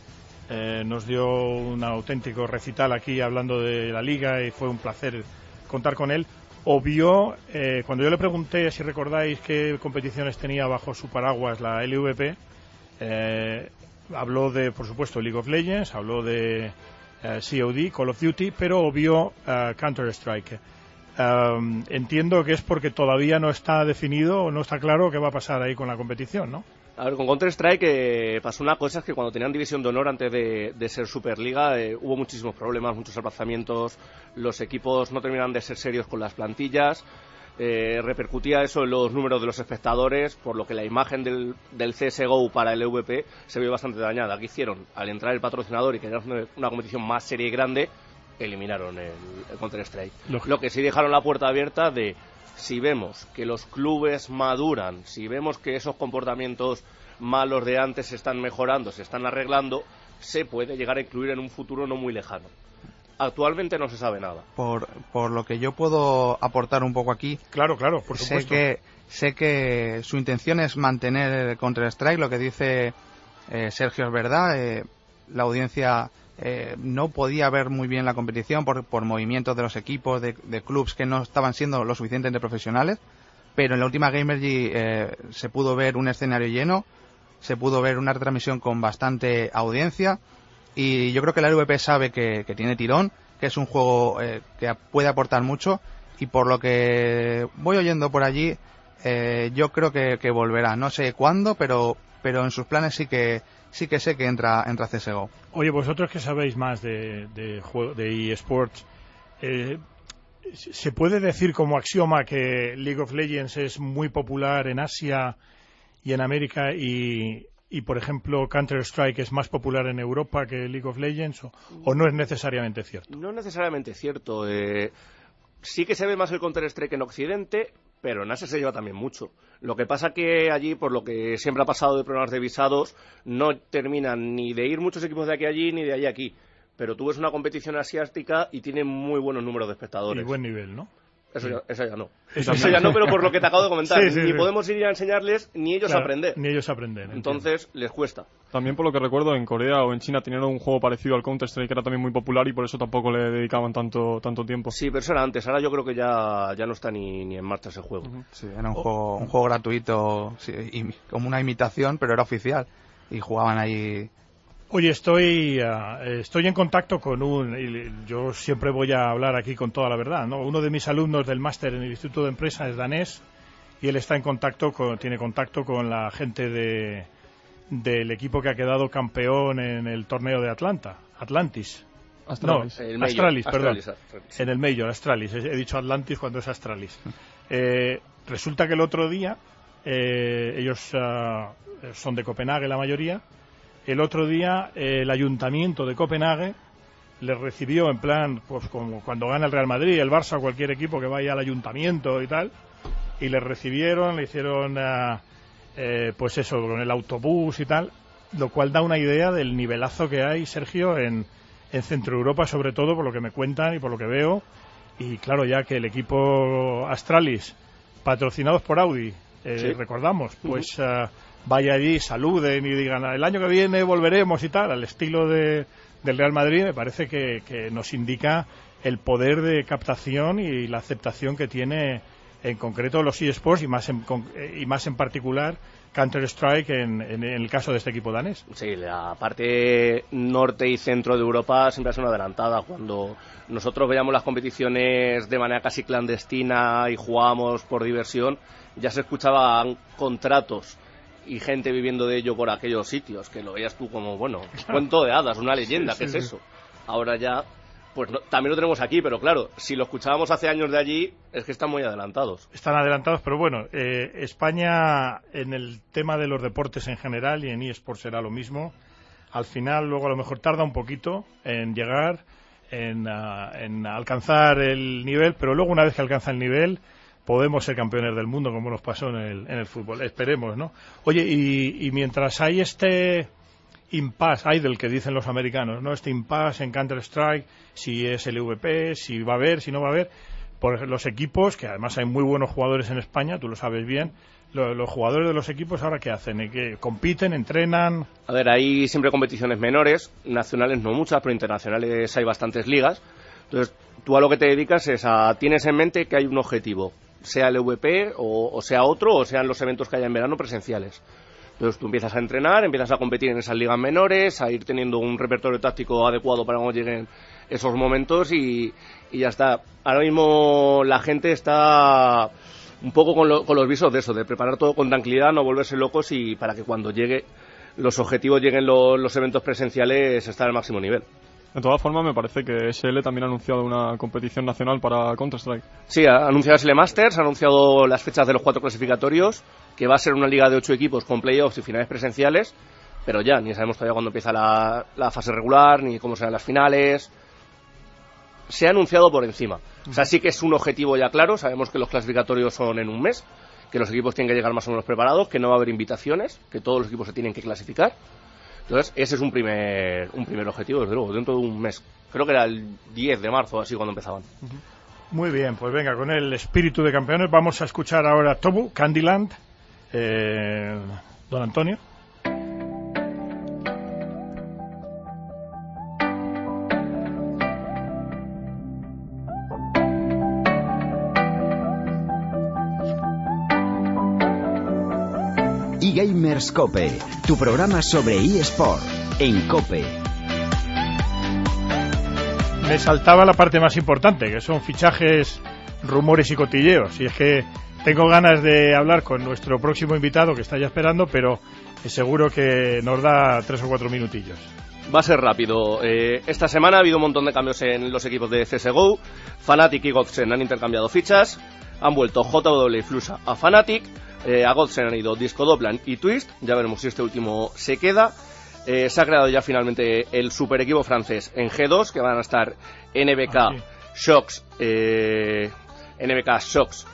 Speaker 5: eh, nos dio un auténtico recital aquí hablando de la liga y fue un placer contar con él, obvió, eh, cuando yo le pregunté, si recordáis qué competiciones tenía bajo su paraguas la LVP, eh, habló de, por supuesto, League of Legends, habló de eh, COD, Call of Duty, pero obvió eh, Counter-Strike. Entiendo que es porque todavía no está definido o no está claro qué va a pasar ahí con la competición, ¿no?
Speaker 7: A ver, con Counter-Strike eh, pasó una cosa, es que cuando tenían división de honor antes de, de ser Superliga eh, hubo muchísimos problemas, muchos aplazamientos, los equipos no terminaban de ser serios con las plantillas, eh, repercutía eso en los números de los espectadores, por lo que la imagen del, del CSGO para el EVP se vio bastante dañada. ¿Qué hicieron? Al entrar el patrocinador y querer hacer una competición más seria y grande, eliminaron el, el Counter-Strike.
Speaker 5: Lógico.
Speaker 7: Lo que sí dejaron la puerta abierta de si vemos que los clubes maduran, si vemos que esos comportamientos malos de antes se están mejorando, se están arreglando, se puede llegar a incluir en un futuro no muy lejano. Actualmente no se sabe nada.
Speaker 9: Por, por lo que yo puedo aportar un poco aquí,
Speaker 5: Claro, claro, por
Speaker 9: sé
Speaker 5: supuesto.
Speaker 9: que sé que su intención es mantener el Counter Strike lo que dice eh, Sergio es verdad eh, la audiencia eh, no podía ver muy bien la competición por, por movimientos de los equipos de, de clubs que no estaban siendo lo suficientemente profesionales pero en la última Gamergy eh, se pudo ver un escenario lleno se pudo ver una retransmisión con bastante audiencia y yo creo que la LVP sabe que, que tiene tirón, que es un juego eh, que puede aportar mucho y por lo que voy oyendo por allí, eh, yo creo que, que volverá. No sé cuándo, pero pero en sus planes sí que sí que sé que entra entra CS:GO.
Speaker 5: Oye, vosotros que sabéis más de, de, juego- de eSports, eh, ¿se puede decir como axioma que League of Legends es muy popular en Asia y en América y, y por ejemplo, Counter-Strike es más popular en Europa que League of Legends o, o no es necesariamente cierto?
Speaker 7: No es necesariamente cierto. eh, sí que se ve más el Counter-Strike en Occidente, pero en Asia se lleva también mucho. Lo que pasa que allí, por lo que siempre ha pasado de problemas de visados, no terminan ni de ir muchos equipos de aquí a allí ni de allí a aquí. Pero tú ves una competición asiática y tiene muy buenos números de
Speaker 5: Y
Speaker 7: espectadores.
Speaker 5: buen nivel, ¿no?
Speaker 7: Eso, ya, eso ya no.
Speaker 5: Eso
Speaker 7: Eso,
Speaker 5: ya no.
Speaker 7: pero por lo que te acabo de comentar.
Speaker 5: Sí, sí,
Speaker 7: ni
Speaker 5: sí.
Speaker 7: podemos ir a enseñarles ni ellos
Speaker 5: Claro,
Speaker 7: aprender.
Speaker 5: Ni ellos aprenden. entiendo.
Speaker 7: Entonces les cuesta.
Speaker 8: También por lo que recuerdo, en Corea o en China tenían un juego parecido al Counter-Strike que era también muy popular y por eso tampoco le dedicaban tanto, tanto tiempo.
Speaker 7: Sí, pero eso era antes. Ahora yo creo que ya, ya no está ni, ni en marcha ese juego.
Speaker 9: Sí, era un juego un juego gratuito, como una imitación, pero era oficial y jugaban ahí.
Speaker 5: Oye, estoy, ah, estoy en contacto con un. y yo siempre voy a hablar aquí con toda la verdad, ¿no? Uno de mis alumnos del máster en el Instituto de Empresa es danés y él está en contacto con, tiene contacto con la gente de, del equipo que ha quedado campeón en el torneo de Atlanta, Atlantis.
Speaker 8: Astralis.
Speaker 5: No, Astralis, perdón.
Speaker 7: Astralis, Astralis.
Speaker 5: En el Major, Astralis. He dicho Atlantis cuando es Astralis. Eh, resulta que el otro día, eh, ellos ah, son de Copenhague la mayoría, el otro día eh, el ayuntamiento de Copenhague les recibió en plan, pues como cuando gana el Real Madrid, el Barça o cualquier equipo que vaya al ayuntamiento y tal, y les recibieron, le hicieron, ah, eh, pues eso, con el autobús y tal, lo cual da una idea del nivelazo que hay, Sergio, en, en Centro Europa, sobre todo por lo que me cuentan y por lo que veo. Y claro, ya que el equipo Astralis, patrocinados por Audi, eh,
Speaker 7: Sí.
Speaker 5: recordamos, pues ah, vaya allí, saluden y digan, el año que viene volveremos y tal, al estilo de, del Real Madrid, me parece que, que nos indica el poder de captación y la aceptación que tiene en concreto los eSports y más en, y más en particular Counter-Strike en, en el caso de este equipo danés.
Speaker 7: Sí, la parte norte y centro de Europa siempre ha sido adelantada. Cuando nosotros veíamos las competiciones de manera casi clandestina y jugábamos por diversión, ya se escuchaban contratos y gente viviendo de ello por aquellos sitios, que lo veías tú como, bueno, cuento de hadas, una leyenda,
Speaker 5: Sí,
Speaker 7: ¿qué
Speaker 5: sí,
Speaker 7: es
Speaker 5: sí.
Speaker 7: eso? Ahora ya, pues no- también lo tenemos aquí, pero claro, si lo escuchábamos hace años de allí, es que están muy adelantados.
Speaker 5: Están adelantados, pero bueno, eh, España en el tema de los deportes en general y en eSports será lo mismo. Al final, luego a lo mejor tarda un poquito en llegar, en, ah, en alcanzar el nivel, pero luego una vez que alcanza el nivel, podemos ser campeones del mundo como nos pasó en el, en el fútbol. Esperemos, ¿no? Oye, y, y mientras hay este impasse idle que dicen los americanos, ¿no? Este impasse en Counter-Strike, si es LVP, si va a haber, si no va a haber, por los equipos, que además hay muy buenos jugadores en España, tú lo sabes bien, lo- los jugadores de los equipos ahora qué hacen, ¿Eh, que compiten, entrenan,
Speaker 7: A ver, hay siempre competiciones menores, nacionales no muchas, pero internacionales hay bastantes ligas. Entonces, tú a lo que te dedicas es a, tienes en mente que hay un objetivo, sea el VP o, sea otro, o sean los eventos que haya en verano presenciales. Entonces tú empiezas a entrenar, empiezas a competir en esas ligas menores, a ir teniendo un repertorio táctico adecuado para cuando lleguen esos momentos y, ya está. Ahora mismo la gente está un poco con, lo- con los visos de eso, de preparar todo con tranquilidad, no volverse locos y para que cuando llegue los objetivos lleguen lo- los eventos presenciales estar al máximo nivel.
Speaker 8: De todas formas, me parece que SL también ha anunciado una competición nacional para Counter-Strike.
Speaker 7: Sí, ha anunciado SL Masters, ha anunciado las fechas de los cuatro clasificatorios, que va a ser una liga de ocho equipos con playoffs y finales presenciales, pero ya, ni sabemos todavía cuándo empieza la, la fase regular, ni cómo serán las finales. se ha anunciado por encima. O sea, sí que es un objetivo ya claro. Sabemos que los clasificatorios son en un mes, que los equipos tienen que llegar más o menos preparados, que no va a haber invitaciones, que todos los equipos se tienen que clasificar. Entonces, ese es un primer, un primer objetivo, desde luego, dentro de un mes. Creo que era el 10 de marzo, así cuando empezaban.
Speaker 5: Muy bien, pues venga, con el espíritu de campeones vamos a escuchar ahora Tobu, Candyland, eh, don Antonio.
Speaker 3: eGamers Cope, tu programa sobre eSport en Cope.
Speaker 5: Me saltaba la parte más importante, que son fichajes, rumores y cotilleos. Y es que tengo ganas de hablar con nuestro próximo invitado que está ya esperando, pero seguro que nos da tres o cuatro minutillos.
Speaker 7: Va a ser rápido. Eh, esta semana ha habido un montón de cambios en los equipos de CSGO. Fnatic y Godsend han intercambiado fichas. Han vuelto JW y Flusa a Fnatic. Eh, a Godsend han ido Disco Doplan y Twist. Ya veremos si este último se queda. Eh, se ha creado ya finalmente el super equipo francés en G2, que van a estar NBK,
Speaker 5: Ah, sí.
Speaker 7: Shocks, eh, NBK, Shocks,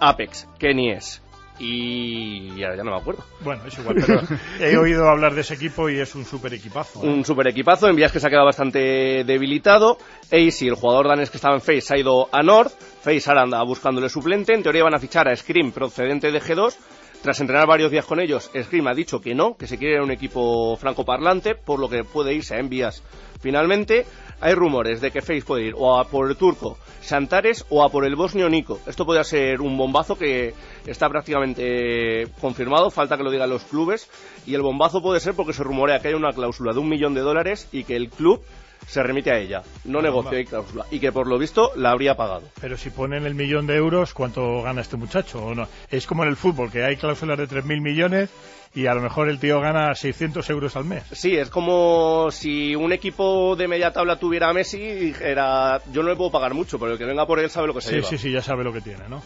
Speaker 7: Apex, Kenies y ya, ya no me acuerdo.
Speaker 5: Bueno, es igual, pero he oído hablar de ese equipo y es un super equipazo. ¿eh?
Speaker 7: Un super equipazo, en vías que se ha quedado bastante debilitado. Ace, el jugador danés que estaba en Face, ha ido a North. Face ahora anda buscándole suplente. En teoría van a fichar a Scream procedente de G2. Tras entrenar varios días con ellos, Scream ha dicho que no, que se quiere un equipo francoparlante, por lo que puede irse a envías finalmente. Hay rumores de que Face puede ir o a por el turco Santares o a por el bosnio Nico. Esto podría ser un bombazo que está prácticamente confirmado, falta que lo digan los clubes. Y el bombazo puede ser porque se rumorea que hay una cláusula de un millón de dólares y que el club se remite a ella. No negocio y cláusula. Y que por lo visto la habría pagado.
Speaker 5: Pero si ponen el millón de euros, ¿cuánto gana este muchacho? ¿O no? Es como en el fútbol, que hay cláusulas de 3.000 millones y a lo mejor el tío gana 600 euros al mes.
Speaker 7: Sí, es como si un equipo de media tabla tuviera a Messi y dijera, yo no le puedo pagar mucho, pero el que venga por él sabe lo que se
Speaker 5: Sí,
Speaker 7: lleva.
Speaker 5: sí, sí, ya sabe lo que tiene, ¿no?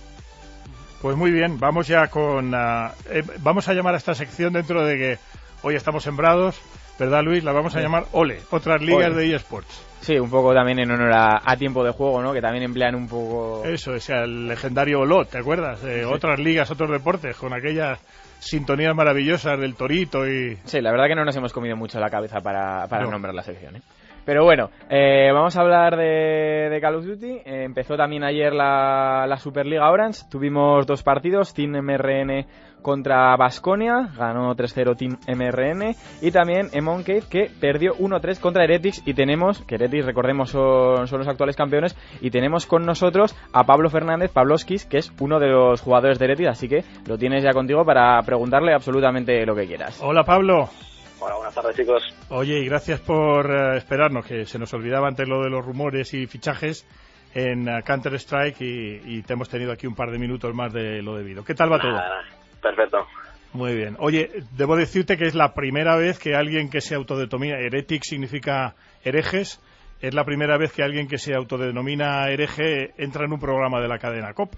Speaker 5: Pues muy bien, vamos ya con... ah, eh, vamos a llamar a esta sección dentro de que hoy estamos sembrados, ¿verdad Luis? La vamos a llamar OLE, otras ligas
Speaker 6: Ole.
Speaker 5: de eSports.
Speaker 6: Sí, un poco también en honor a, a tiempo de juego, ¿no? Que también emplean un poco...
Speaker 5: Eso, es el legendario OLOT, ¿te acuerdas? Eh, Otras ligas, otros deportes, con aquellas sintonías maravillosas del Torito y...
Speaker 6: Sí, la verdad que no nos hemos comido mucho la cabeza para, para
Speaker 5: No.
Speaker 6: nombrar la sección. ¿eh? Pero bueno, eh, vamos a hablar de, de Call of Duty. Eh, empezó también ayer la, la Superliga Orange. Tuvimos dos partidos, Team MRN contra Basconia, ganó 3-0 Team MRN. Y también Emon Cave, que perdió 1-3 contra Heretics. Y tenemos, que Heretics, recordemos, son, son los actuales campeones. Y tenemos con nosotros a Pablo Fernández, Pabloskis, que es uno de los jugadores de Heretics. Así que lo tienes ya contigo para preguntarle absolutamente lo que quieras.
Speaker 5: Hola Pablo.
Speaker 12: Hola, buenas tardes chicos.
Speaker 5: Oye, y gracias por eh, esperarnos, que se nos olvidaba antes lo de los rumores y fichajes en eh, Counter-Strike y, y te hemos tenido aquí un par de minutos más de lo debido. ¿Qué tal va todo?
Speaker 12: Nada. Perfecto.
Speaker 5: Muy bien. Oye, debo decirte que es la primera vez que alguien que se autodenomina heretic significa herejes. Es la primera vez que alguien que se autodenomina hereje entra en un programa de la cadena COPE.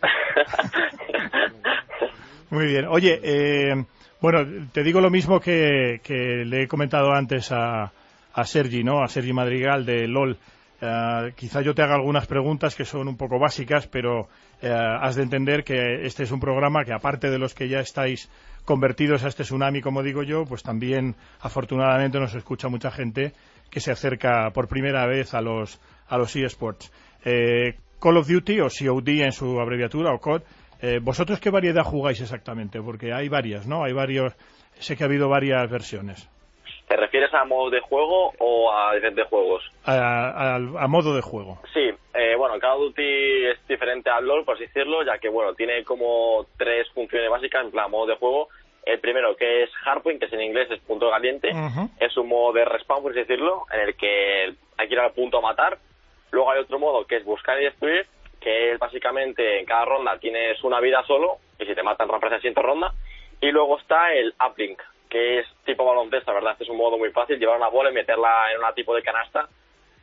Speaker 5: Muy bien. Oye, eh, bueno, te digo lo mismo que, que le he comentado antes a, a Sergi, ¿no? A Sergi Madrigal de LOL. Eh, quizá yo te haga algunas preguntas que son un poco básicas, pero eh, has de entender que este es un programa que, aparte de los que ya estáis convertidos a este tsunami, como digo yo, pues también, afortunadamente, nos escucha mucha gente que se acerca por primera vez a los, a los eSports. Eh, Call of Duty, o COD en su abreviatura, o COD, eh, ¿vosotros qué variedad jugáis exactamente? Porque hay varias, ¿no? Hay varios, sé que ha habido varias versiones.
Speaker 12: ¿Te refieres a modo de juego o a diferentes juegos?
Speaker 5: A, a- a modo de juego.
Speaker 12: Sí, eh, bueno, Call of Duty es diferente al LoL, por así decirlo, ya que, bueno, tiene como tres funciones básicas en plan modo de juego. El primero, que es Hardpoint, que es en inglés es punto caliente. Es un modo de respawn, por así decirlo, en el que hay que ir al punto a matar. Luego hay otro modo que es buscar y destruir, que es básicamente en cada ronda tienes una vida solo, y si te matan rompes la siguiente ronda. Y luego está el uplink, que es tipo baloncesto, ¿verdad? Este es un modo muy fácil, llevar una bola y meterla en una tipo de canasta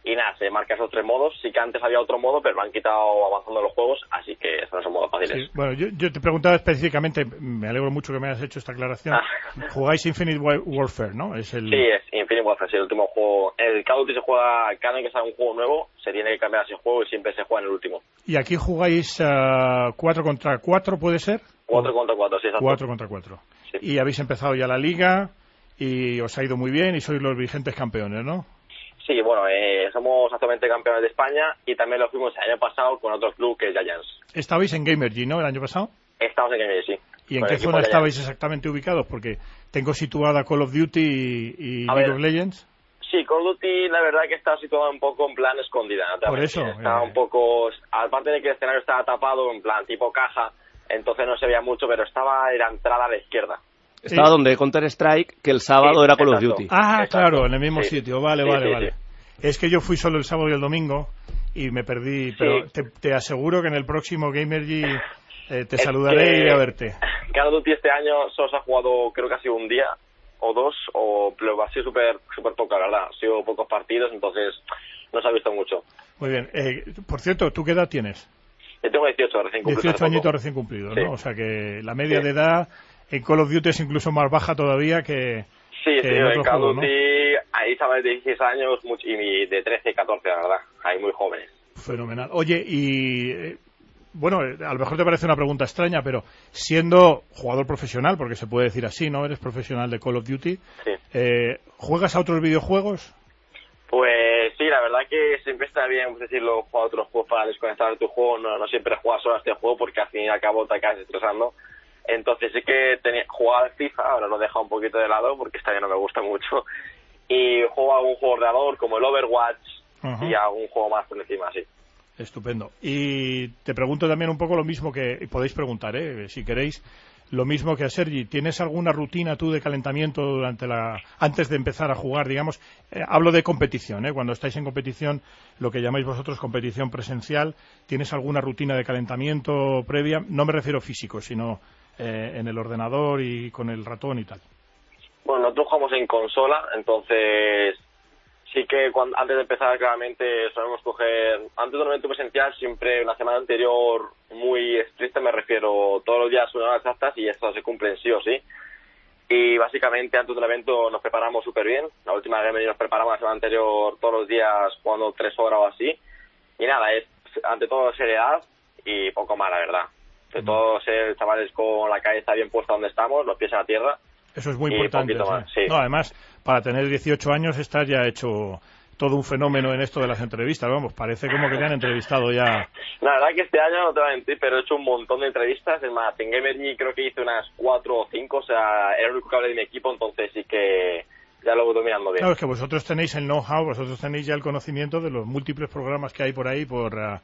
Speaker 12: Y nada, se marca esos tres modos. Sí que antes había otro modo, pero lo han quitado avanzando los juegos, así que esos no son modos fáciles.
Speaker 5: Sí, bueno, yo, yo te preguntaba específicamente, me alegro mucho que me hayas hecho esta aclaración. Jugáis Infinite Wa- Warfare, ¿no? Es el...
Speaker 12: Sí, es Infinite Warfare, sí, el último juego. El Call of Duty se juega, cada vez que sale un juego nuevo, se tiene que cambiar ese juego y siempre se juega en el último.
Speaker 5: Y aquí jugáis ah, 4 contra 4, ¿puede ser?
Speaker 12: 4 contra 4, sí, exacto.
Speaker 5: 4 contra 4. Y habéis empezado ya la liga y os ha ido muy bien y sois los vigentes campeones, ¿no?
Speaker 12: Sí, bueno, eh, somos actualmente campeones de España y también lo fuimos el año pasado con otro club que es Giants.
Speaker 5: Estabais en Gamergy, ¿no? El año pasado.
Speaker 12: Estamos en Gamergy, sí.
Speaker 5: ¿Y en qué zona estabais exactamente ubicados? Porque tengo situada Call of Duty y, League
Speaker 12: ver.
Speaker 5: of Legends.
Speaker 12: Sí, Call of Duty la verdad que está situado un poco en plan escondida. no
Speaker 5: Por eso,
Speaker 12: mentir. Estaba
Speaker 5: eh.
Speaker 12: un poco, aparte de que el escenario estaba tapado en plan tipo caja, entonces no se veía mucho, pero estaba en la entrada a la izquierda.
Speaker 7: Estaba donde Counter Strike, que el sábado
Speaker 12: Sí,
Speaker 7: era Call of
Speaker 12: exacto.
Speaker 7: Duty.
Speaker 5: Ah,
Speaker 12: Exacto.
Speaker 5: claro, en el mismo
Speaker 12: Sí.
Speaker 5: sitio. Vale,
Speaker 12: Sí,
Speaker 5: vale,
Speaker 12: sí,
Speaker 5: vale. Es que yo fui solo el sábado y el domingo y me perdí, pero te, te aseguro que en el próximo Gamergy eh, te
Speaker 12: Es
Speaker 5: saludaré y iré a verte.
Speaker 12: Call of Duty este año solo se ha jugado creo que ha sido un día o dos, o, pero ha sido súper super poco, la verdad. Ha sido pocos partidos, entonces no se ha visto mucho.
Speaker 5: Muy bien. Eh, por cierto, ¿tú qué edad tienes?
Speaker 12: Yo tengo 18 recién cumplidos.
Speaker 5: 18
Speaker 12: hace poco.
Speaker 5: añitos recién cumplidos,
Speaker 12: Sí.
Speaker 5: ¿no? O sea que la media
Speaker 12: Sí.
Speaker 5: de edad en Call of Duty es incluso más baja todavía que,
Speaker 12: Sí,
Speaker 5: que en
Speaker 12: en Call of
Speaker 5: ¿no?
Speaker 12: Duty hay chavales de 16 años y de 13, 14, la verdad. Hay muy jóvenes.
Speaker 5: Fenomenal. Oye, y eh, bueno, eh, a lo mejor te parece una pregunta extraña, pero siendo jugador profesional, porque se puede decir así, ¿no? Eres profesional de Call of Duty.
Speaker 12: Sí.
Speaker 5: eh, ¿Juegas a otros videojuegos?
Speaker 12: Pues sí, la verdad que siempre está bien, pues decirlo, jugar a otros juegos para desconectar de tu juego, no, no siempre juegas solo a este juego porque al fin y al cabo te acabas estresando. Entonces sí que tenía, jugaba al FIFA, ahora lo he dejado un poquito de lado porque esta ya no me gusta mucho. Y juego a algún juego de ordenador como el Overwatch
Speaker 5: Ajá.
Speaker 12: y a algún juego más por encima, sí.
Speaker 5: Estupendo. Y te pregunto también un poco lo mismo que y podéis preguntar, ¿eh? si queréis, lo mismo que a Sergi. ¿Tienes alguna rutina tú de calentamiento durante la antes de empezar a jugar, digamos? Eh, hablo de competición, ¿eh? Cuando estáis en competición, lo que llamáis vosotros competición presencial, ¿tienes alguna rutina de calentamiento previa? No me refiero físico, sino eh, en el ordenador y con el ratón y tal.
Speaker 12: Bueno, nosotros jugamos en consola, entonces sí que cuando, antes de empezar claramente solemos coger, antes de un evento presencial siempre una semana anterior muy estricta, me refiero todos los días una hora exactas y esto se cumple en sí o sí. Y básicamente antes de un evento nos preparamos súper bien. La última vez nos preparamos la semana anterior todos los días jugando tres horas o así. Y nada, es ante todo seriedad y poco más, la verdad. De todos ser chavales con la cabeza bien puesta donde estamos, los pies en la tierra.
Speaker 5: Eso es muy
Speaker 12: Y
Speaker 5: importante.
Speaker 12: más, sí.
Speaker 5: No, además, para tener 18 años estás ya hecho todo un fenómeno en esto de las entrevistas. Vamos, parece como que te han entrevistado ya.
Speaker 12: La verdad que este año, no te voy a mentir, pero he hecho un montón de entrevistas. Es más, en Gamergy creo que hice unas cuatro o cinco, o sea, era el único que hablé de mi equipo, entonces sí que ya lo voy dominando bien.
Speaker 5: Claro, es que vosotros tenéis el know-how, vosotros tenéis ya el conocimiento de los múltiples programas que hay por ahí, por ah,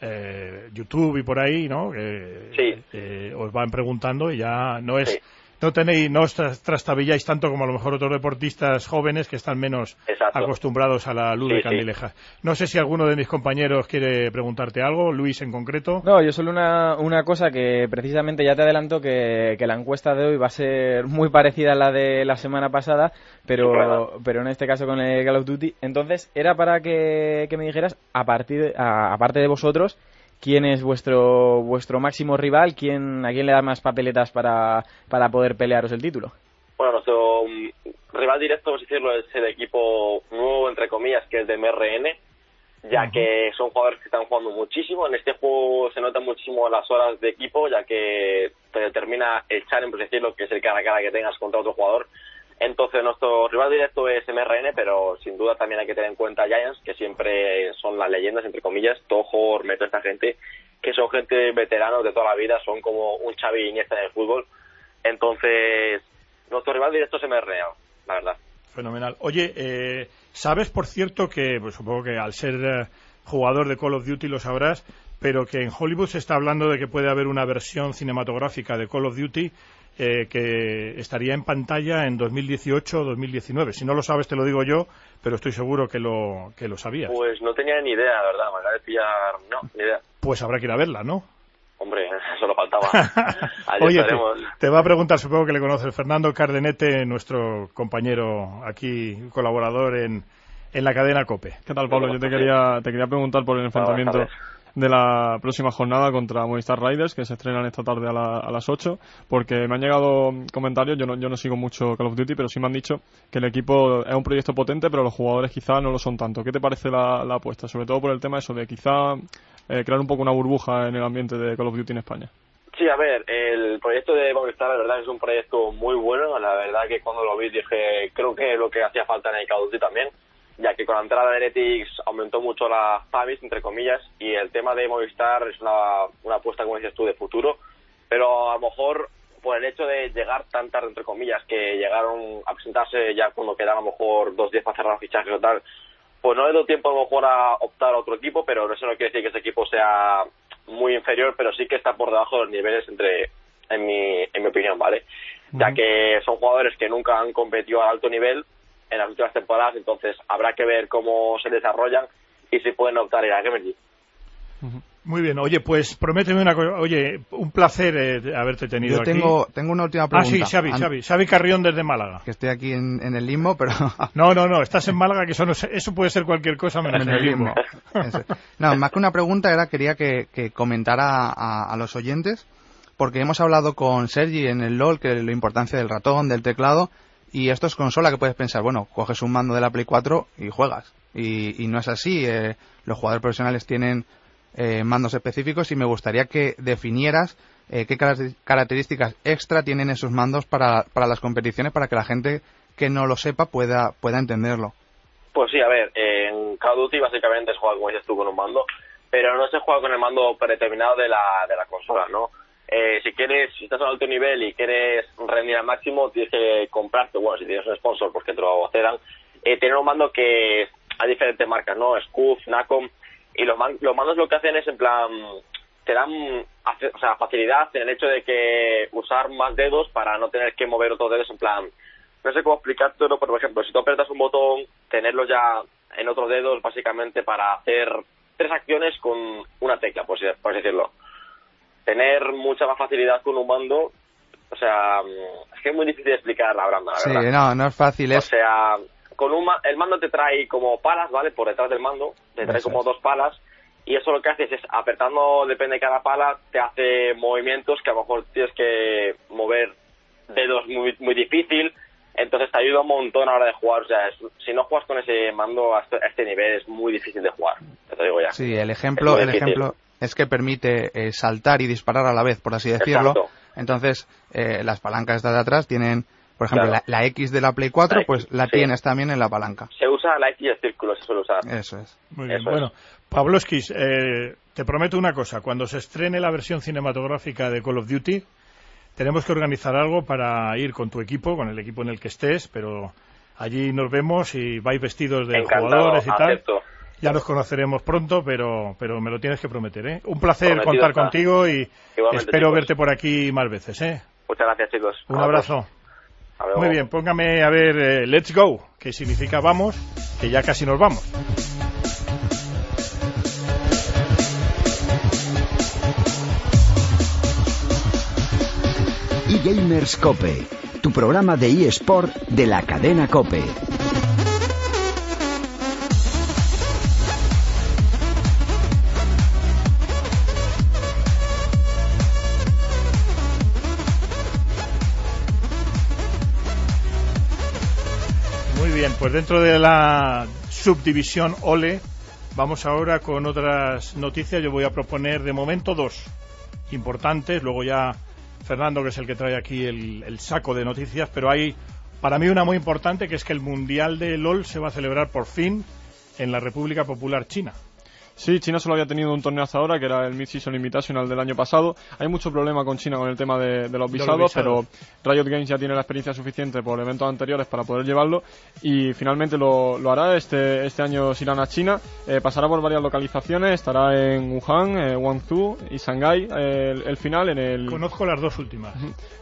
Speaker 5: eh, YouTube y por ahí, ¿no? Que
Speaker 12: Sí.
Speaker 5: eh, os van preguntando y ya no es. No tenéis, no os tras- trastabilláis tanto como a lo mejor otros deportistas jóvenes que están menos
Speaker 12: Exacto.
Speaker 5: acostumbrados a la luz
Speaker 12: Sí,
Speaker 5: de
Speaker 12: sí.
Speaker 5: candilejas. No sé si alguno de mis compañeros quiere preguntarte algo, Luis en concreto.
Speaker 6: No, yo solo una, una cosa que precisamente ya te adelanto que, que la encuesta de hoy va a ser muy parecida a la de la semana pasada, pero, pero en este caso con el Call of Duty. Entonces, era para que, que me dijeras, a partir de- a- aparte de vosotros, quién es vuestro vuestro máximo rival, quién a quién le da más papeletas para, para poder pelearos el título.
Speaker 12: Bueno, nuestro mm, rival directo, a decirlo, es el equipo nuevo, entre comillas, que es de MRN, ya que son jugadores que están jugando muchísimo. En este juego se notan muchísimo las horas de equipo, ya que te determina el challenge, por decirlo, que es el cara a cara que tengas contra otro jugador. Entonces, nuestro rival directo es MRN, pero sin duda también hay que tener en cuenta Giants, que siempre son las leyendas, entre comillas, Tojo, Ormeto, esta gente, que son gente veteranos de toda la vida, son como un Xavi Iniesta en el fútbol. Entonces, nuestro rival directo es MRN, la verdad.
Speaker 5: Fenomenal. Oye, eh, ¿sabes, por cierto, que pues, supongo que al ser eh, jugador de Call of Duty lo sabrás, pero que en Hollywood se está hablando de que puede haber una versión cinematográfica de Call of Duty eh, que estaría en pantalla en 2018 o 2019? Si no lo sabes, te lo digo yo, pero estoy seguro que lo, que lo sabías.
Speaker 12: Pues no tenía ni idea, la verdad, me acaba de pillar, no, ni idea.
Speaker 5: Pues habrá que ir a verla, ¿no?
Speaker 12: Hombre, solo faltaba. Allí
Speaker 5: Oye, te, va a preguntar, supongo que le conoces, Fernando Cardenete, nuestro compañero aquí, colaborador en, en la cadena COPE.
Speaker 8: ¿Qué tal, Pablo? Yo te quería, te quería preguntar por el enfrentamiento de la próxima jornada contra Movistar Riders, que se estrenan esta tarde a, la- a las 8, porque me han llegado comentarios, yo no, yo no sigo mucho Call of Duty, pero sí me han dicho que el equipo es un proyecto potente, pero los jugadores quizá no lo son tanto. ¿Qué te parece la, apuesta? Sobre todo por el tema eso de quizá eh, crear un poco una burbuja en el ambiente de Call of Duty en España.
Speaker 12: Sí, a ver, el proyecto de Movistar, la verdad, es un proyecto muy bueno. La verdad que cuando lo vi dije, creo que lo que hacía falta en el Call of Duty también, ya que con la entrada de Heretics aumentó mucho las FAMIS, entre comillas, y el tema de Movistar es una, una apuesta, como dices tú, de futuro. Pero a lo mejor, por el hecho de llegar tan tarde, entre comillas, que llegaron a presentarse ya cuando quedaban a lo mejor dos días para cerrar fichajes o tal, pues no le doy tiempo a lo mejor a optar a otro equipo, pero eso no quiere decir que ese equipo sea muy inferior, pero sí que está por debajo de los niveles entre, en mi, en mi opinión, ¿vale? Ya que son jugadores que nunca han competido a alto nivel en las últimas temporadas, entonces habrá que ver cómo se desarrollan y si pueden optar a ir a League.
Speaker 5: Muy bien, oye, pues prométeme una cosa. Oye, un placer eh, haberte tenido
Speaker 9: Yo
Speaker 5: aquí.
Speaker 9: tengo, tengo una última
Speaker 5: Ah,
Speaker 9: pregunta.
Speaker 5: sí, Xavi, Xavi. Xavi Carrión desde Málaga.
Speaker 9: Que estoy aquí en, en el limbo, pero...
Speaker 5: No, no, no, estás en Málaga, que eso, no es- eso puede ser cualquier cosa menos
Speaker 9: en
Speaker 5: el limbo.
Speaker 9: No, más que una pregunta era quería que, que comentara a, a los oyentes, porque hemos hablado con Sergi en el LOL que la importancia del ratón, del teclado, y esto es consola que puedes pensar, bueno, coges un mando de la Play 4 y juegas. Y, no es así, eh, los jugadores profesionales tienen eh, mandos específicos y me gustaría que definieras eh, qué caracter- características extra tienen esos mandos para, para las competiciones para que la gente que no lo sepa pueda, pueda entenderlo.
Speaker 12: Pues sí, a ver, en Call of Duty básicamente se juega, como dices tú, con un mando, pero no se juega con el mando predeterminado de la, de la consola, ¿no? Eh, si quieres, si estás a alto nivel y quieres rendir al máximo, tienes que comprarte, bueno, si tienes un sponsor, pues que te lo cedan, eh, tener un mando que hay diferentes marcas, ¿no? Scuf, Nacom, y los, man- los mandos lo que hacen es, en plan, te dan o sea, facilidad en el hecho de que usar más dedos para no tener que mover otros dedos, en plan, no sé cómo explicártelo, pero por ejemplo, si tú apretas un botón, tenerlo ya en otros dedos básicamente para hacer tres acciones con una tecla, por, así- por así decirlo. Tener mucha más facilidad con un mando, o sea, mm, es que es muy difícil de explicar la verdad, la
Speaker 9: Sí,
Speaker 12: verdad.
Speaker 9: no, no es fácil,
Speaker 12: O
Speaker 9: es...
Speaker 12: sea, con un ma- el mando te trae como palas, ¿vale? Por detrás del mando, te trae
Speaker 9: Eso
Speaker 12: como
Speaker 9: es.
Speaker 12: dos palas y eso lo que haces es apretando, depende de cada pala, te hace movimientos que a lo mejor tienes que mover dedos muy, muy difícil, entonces te ayuda un montón a la hora de jugar. O sea, es- si no juegas con ese mando a este, a este nivel es muy difícil de jugar, te digo ya.
Speaker 9: Sí, el ejemplo, el
Speaker 12: difícil.
Speaker 9: ejemplo es que permite eh, saltar y disparar a la vez, por así decirlo.
Speaker 12: Exacto.
Speaker 9: Entonces, eh, las palancas estas de atrás tienen, por ejemplo,
Speaker 12: Claro.
Speaker 9: la, la X de la Play 4,
Speaker 12: La X,
Speaker 9: pues la
Speaker 12: sí.
Speaker 9: tienes también en la palanca.
Speaker 12: Se usa la X y el círculo, se suele usar.
Speaker 9: Eso es.
Speaker 5: Muy bien.
Speaker 12: Eso.
Speaker 5: Bueno, Pavlovskis, eh, te prometo una cosa. Cuando se estrene la versión cinematográfica de Call of Duty, tenemos que organizar algo para ir con tu equipo, con el equipo en el que estés, pero allí nos vemos y vais vestidos de
Speaker 12: Encantado,
Speaker 5: jugadores y tal. Ya nos conoceremos pronto, pero, pero me lo tienes que prometer, ¿eh? Un placer
Speaker 12: Prometido
Speaker 5: contar
Speaker 12: está.
Speaker 5: contigo y
Speaker 12: Igualmente,
Speaker 5: espero
Speaker 12: chicos.
Speaker 5: verte por aquí más veces, ¿eh?
Speaker 12: Muchas gracias, chicos.
Speaker 5: Un abrazo. Muy bien, póngame a ver eh, Let's Go, que significa vamos, que ya casi nos vamos.
Speaker 3: eGamers Cope, tu programa de eSport de la cadena Cope.
Speaker 5: Pues dentro de la subdivisión OLE vamos ahora con otras noticias. Yo voy a proponer de momento dos importantes, luego ya Fernando, que es el que trae aquí el, saco de noticias, pero hay para mí una muy importante que es que el Mundial de LOL se va a celebrar por fin en la República Popular China.
Speaker 8: Sí, China solo había tenido un torneo hasta ahora, que era el Mid-Season Invitational del año pasado. Hay mucho problema con China con el tema de, de los
Speaker 5: De los
Speaker 8: visados, pero Riot Games ya tiene la experiencia suficiente por eventos anteriores para poder llevarlo y finalmente lo, lo hará. Este, este año se irán a China, eh, pasará por varias localizaciones, estará en Wuhan, eh, Guangzhou y Shanghái eh, el, el final en el...
Speaker 5: Conozco las dos últimas.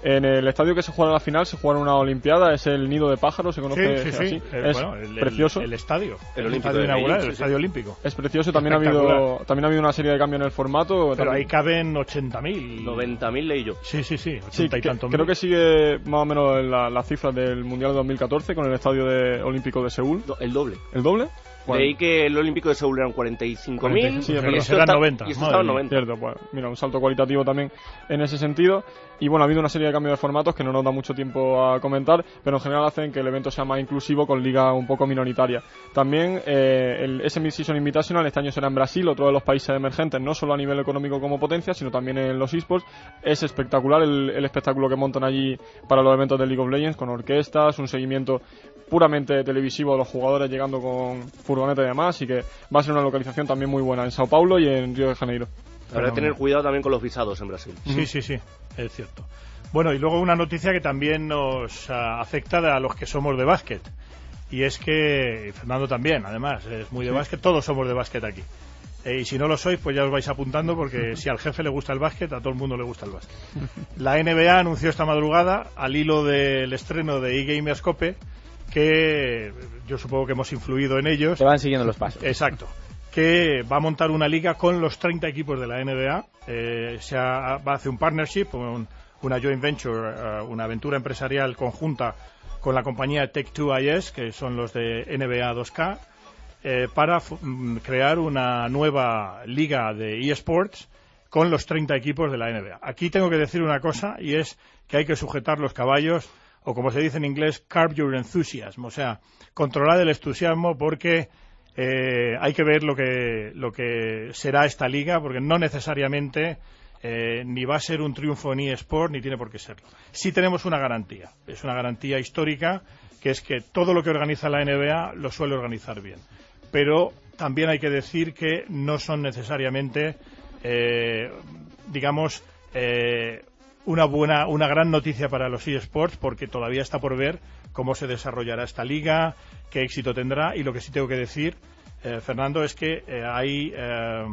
Speaker 8: En el estadio que se juega la final se juega una Olimpiada, es el Nido de Pájaros, se conoce
Speaker 5: Sí, sí, sí.
Speaker 8: así.
Speaker 5: Eh,
Speaker 8: Es
Speaker 5: bueno, el, el-
Speaker 8: precioso.
Speaker 5: el estadio,
Speaker 7: El Olímpico
Speaker 5: estadio inaugural,
Speaker 7: Beijing,
Speaker 5: el estadio olímpico.
Speaker 8: Es precioso, también ha habido también ha habido una serie de cambios en el formato.
Speaker 5: Pero ahí caben 80.000.
Speaker 7: 90.000 leí yo.
Speaker 5: Sí, sí, sí, 80
Speaker 8: Sí,
Speaker 5: y
Speaker 8: que-
Speaker 5: tantos
Speaker 8: creo
Speaker 5: mil.
Speaker 8: que sigue más o menos en la- las cifras del Mundial de 2014 con el Estadio de- Olímpico de Seúl.
Speaker 7: El doble.
Speaker 8: ¿El doble? Bueno.
Speaker 7: Leí que el Olímpico de Seúl eran 45.000
Speaker 8: Sí, verdad.
Speaker 7: esto está- y esto estaba en 90.
Speaker 8: Cierto, pues mira, un salto cualitativo también en ese sentido. Y bueno, ha habido una serie de cambios de formatos que no nos da mucho tiempo a comentar, pero en general hacen que el evento sea más inclusivo con liga un poco minoritaria. También eh, el ese Mid-Season Invitational este año será en Brasil, otro de los países emergentes, no solo a nivel económico como potencia, sino también en los esports. Es espectacular el, el espectáculo que montan allí para los eventos de League of Legends, con orquestas, un seguimiento puramente televisivo de los jugadores llegando con furgoneta y demás, y que va a ser una localización también muy buena en Sao Paulo y en Río de Janeiro.
Speaker 7: Habrá que tener cuidado también con los visados en Brasil.
Speaker 5: Sí, sí, sí, es cierto. Bueno, y luego una noticia que también nos ah, afecta a los que somos de básquet. Y es que, y Fernando también, además, es muy de
Speaker 8: Sí.
Speaker 5: básquet, todos somos de básquet aquí. Eh, y si no lo sois, pues ya os vais apuntando porque si al jefe le gusta el básquet, a todo el mundo le gusta el básquet. La NBA anunció esta madrugada, al hilo del estreno de eGamerscope, que yo supongo que hemos influido en ellos.
Speaker 6: Se van siguiendo los pasos.
Speaker 5: Exacto. Que va a montar una liga con los 30 equipos de la NBA. Eh, se ha- va a hacer un partnership, un- una joint venture, eh, una aventura empresarial conjunta con la compañía Tech2IS, que son los de NBA 2K, eh, para mm, crear una nueva liga de eSports con los 30 equipos de la NBA. Aquí tengo que decir una cosa y es que hay que sujetar los caballos o como se dice en inglés, carb your enthusiasm, o sea, controlar el entusiasmo porque eh, hay que ver lo que, lo que será esta liga porque no necesariamente eh, ni va a ser un triunfo en eSport ni tiene por qué serlo. Sí tenemos una garantía, es una garantía histórica que es que todo lo que organiza la NBA lo suele organizar bien. Pero también hay que decir que no son necesariamente, eh, digamos, eh, una buena, una gran noticia para los eSports porque todavía está por ver cómo se desarrollará esta liga, qué éxito tendrá y lo que sí tengo que decir, eh, Fernando, es que eh, hay eh,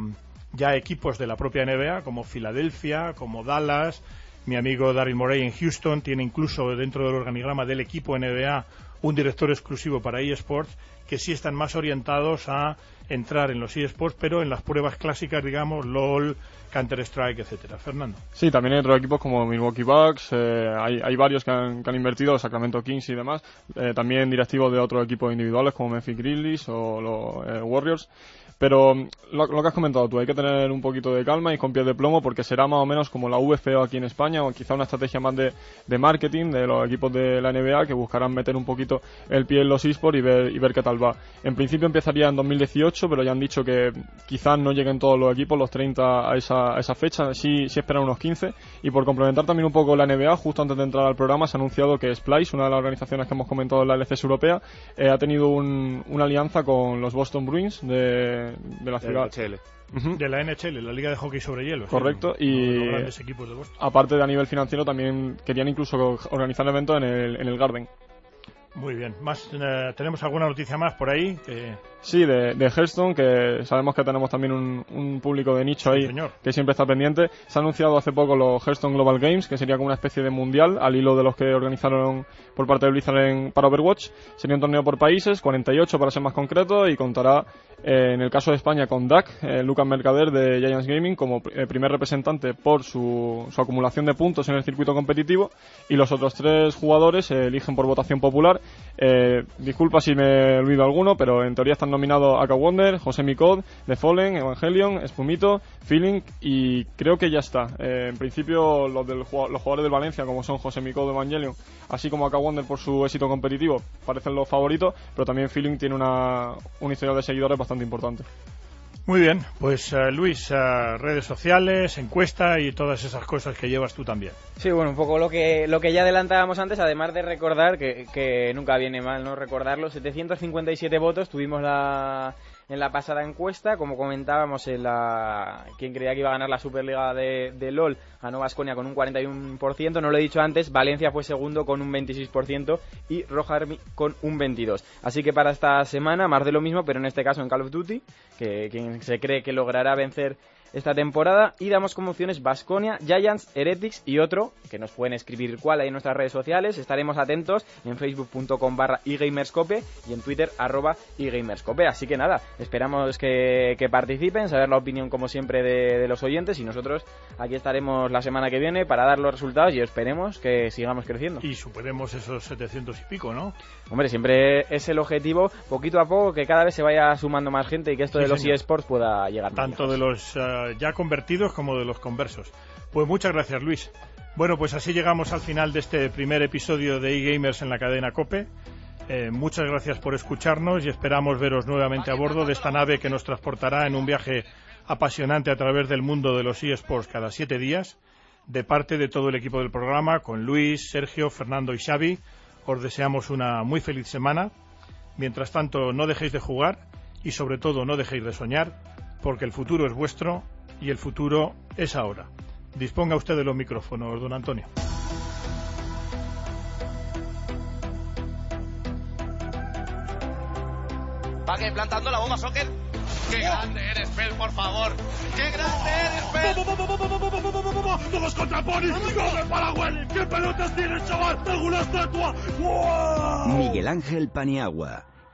Speaker 5: ya equipos de la propia NBA como Filadelfia, como Dallas, mi amigo Daryl Morey en Houston tiene incluso dentro del organigrama del equipo NBA un director exclusivo para eSports que sí están más orientados a entrar en los eSports, pero en las pruebas clásicas, digamos, LOL, Counter-Strike, etcétera. Fernando.
Speaker 8: Sí, también hay otros equipos como Milwaukee Bucks, eh, hay, varios que han, que han invertido, Sacramento Kings y demás, eh, también directivos de otros equipos individuales como Memphis Grizzlies o los eh, Warriors. Pero mm, lo, que has comentado tú, hay que tener un poquito de calma y con pies de plomo porque será más o menos como la VFO aquí en España o quizá una estrategia más de, de marketing de los equipos de la NBA que buscarán meter un poquito el pie en los esports y ver, y ver qué tal va. En principio empezaría en 2018, pero ya han dicho que quizás no lleguen todos los equipos, los 30 a esa, a esa fecha, sí, sí esperan unos 15. Y por complementar también un poco la NBA, justo antes de entrar al programa se ha anunciado que Splice, una de las organizaciones que hemos comentado en la LCS europea, eh, ha tenido un- una alianza con los Boston Bruins de, de la
Speaker 7: De
Speaker 8: ciudad.
Speaker 5: De la NHL, la Liga de Hockey sobre Hielo. sí,
Speaker 8: Correcto,
Speaker 5: uno de
Speaker 8: y
Speaker 5: los grandes equipos de Boston.
Speaker 8: aparte de a nivel financiero también querían incluso organizar eventos en el, en el Garden.
Speaker 5: Muy bien. Más, eh, ¿Tenemos alguna noticia más por ahí? Que-
Speaker 8: Sí, de, de Hearthstone, que sabemos que tenemos también un, un público de nicho ahí
Speaker 5: señor.
Speaker 8: que siempre está pendiente. Se ha anunciado hace poco los Hearthstone Global Games, que sería como una especie de mundial, al hilo de los que organizaron por parte de Blizzard en- para Overwatch. Sería un torneo por países, 48 para ser más concreto, y contará, eh, en el caso de España, con Dak, eh, Lucas Mercader de Giants Gaming, como eh, primer representante por su, su acumulación de puntos en el circuito competitivo, y los otros tres jugadores se eligen por votación popular. Eh, disculpa si me olvido alguno, pero en teoría están nominados Aka Wonder, José Micod, The Fallen, Evangelion, Espumito, Feeling y creo que ya está. Eh, en principio los, del, los jugadores del Valencia, como son José Micod, Evangelion, así como Aka Wonder por su éxito competitivo, parecen los favoritos, pero también Feeling tiene una, un historial de seguidores bastante importante.
Speaker 5: Muy bien. Pues eh, Luis, eh, redes sociales, encuesta y todas esas cosas que llevas tú también.
Speaker 6: Sí, bueno, un poco lo que, lo que ya adelantábamos antes, además de recordar, que, que nunca viene mal no recordarlo, 757 votos tuvimos la, en la pasada encuesta, como comentábamos, en la, quien creía que iba a ganar la Superliga de, de LOL ganó Vasconia con un 41%, no lo he dicho antes, Valencia fue segundo con un 26% y Roja Army con un 22%. Así que para esta semana más de lo mismo, pero en este caso en Call of Duty, que quien se cree que logrará vencer esta temporada y damos como opciones Basconia, Giants, Heretics y otro, que nos pueden escribir cuál hay en nuestras redes sociales. Estaremos atentos en facebook.com barra eGamerscope y en twitter arroba eGamerscope. Así que nada, esperamos que, que participen, saber la opinión como siempre de, de los oyentes y nosotros aquí estaremos la semana que viene para dar los resultados y esperemos que sigamos creciendo.
Speaker 5: Y superemos esos 700 y pico, ¿no?
Speaker 6: Hombre, siempre es el objetivo, poquito a poco, que cada vez se vaya sumando más gente y que esto
Speaker 5: Sí,
Speaker 6: de los eSports pueda llegar más
Speaker 5: Tanto de los eh, ya convertidos como de los conversos. Pues muchas gracias, Luis. Bueno, pues así llegamos al final de este primer episodio de eGamers en la cadena COPE. Eh, muchas gracias por escucharnos y esperamos veros nuevamente a bordo de esta nave que nos transportará en un viaje apasionante a través del mundo de los eSports cada siete días. De parte de todo el equipo del programa, con Luis, Sergio, Fernando y Xavi, os deseamos una muy feliz semana. Mientras tanto, no dejéis de jugar y sobre todo no dejéis de soñar, porque el futuro es vuestro y el futuro es ahora. Disponga usted de los micrófonos, don Antonio.
Speaker 1: Va que plantando la bomba soccer. ¡Qué grande eres, Fel, por favor! ¡Qué grande eres, Fel!
Speaker 2: ¡Todos contra Pony! ¡Corre para Willy! ¿Qué pelotas tienes, chaval? ¡Tengo una estatua!
Speaker 3: Miguel Ángel Paniagua,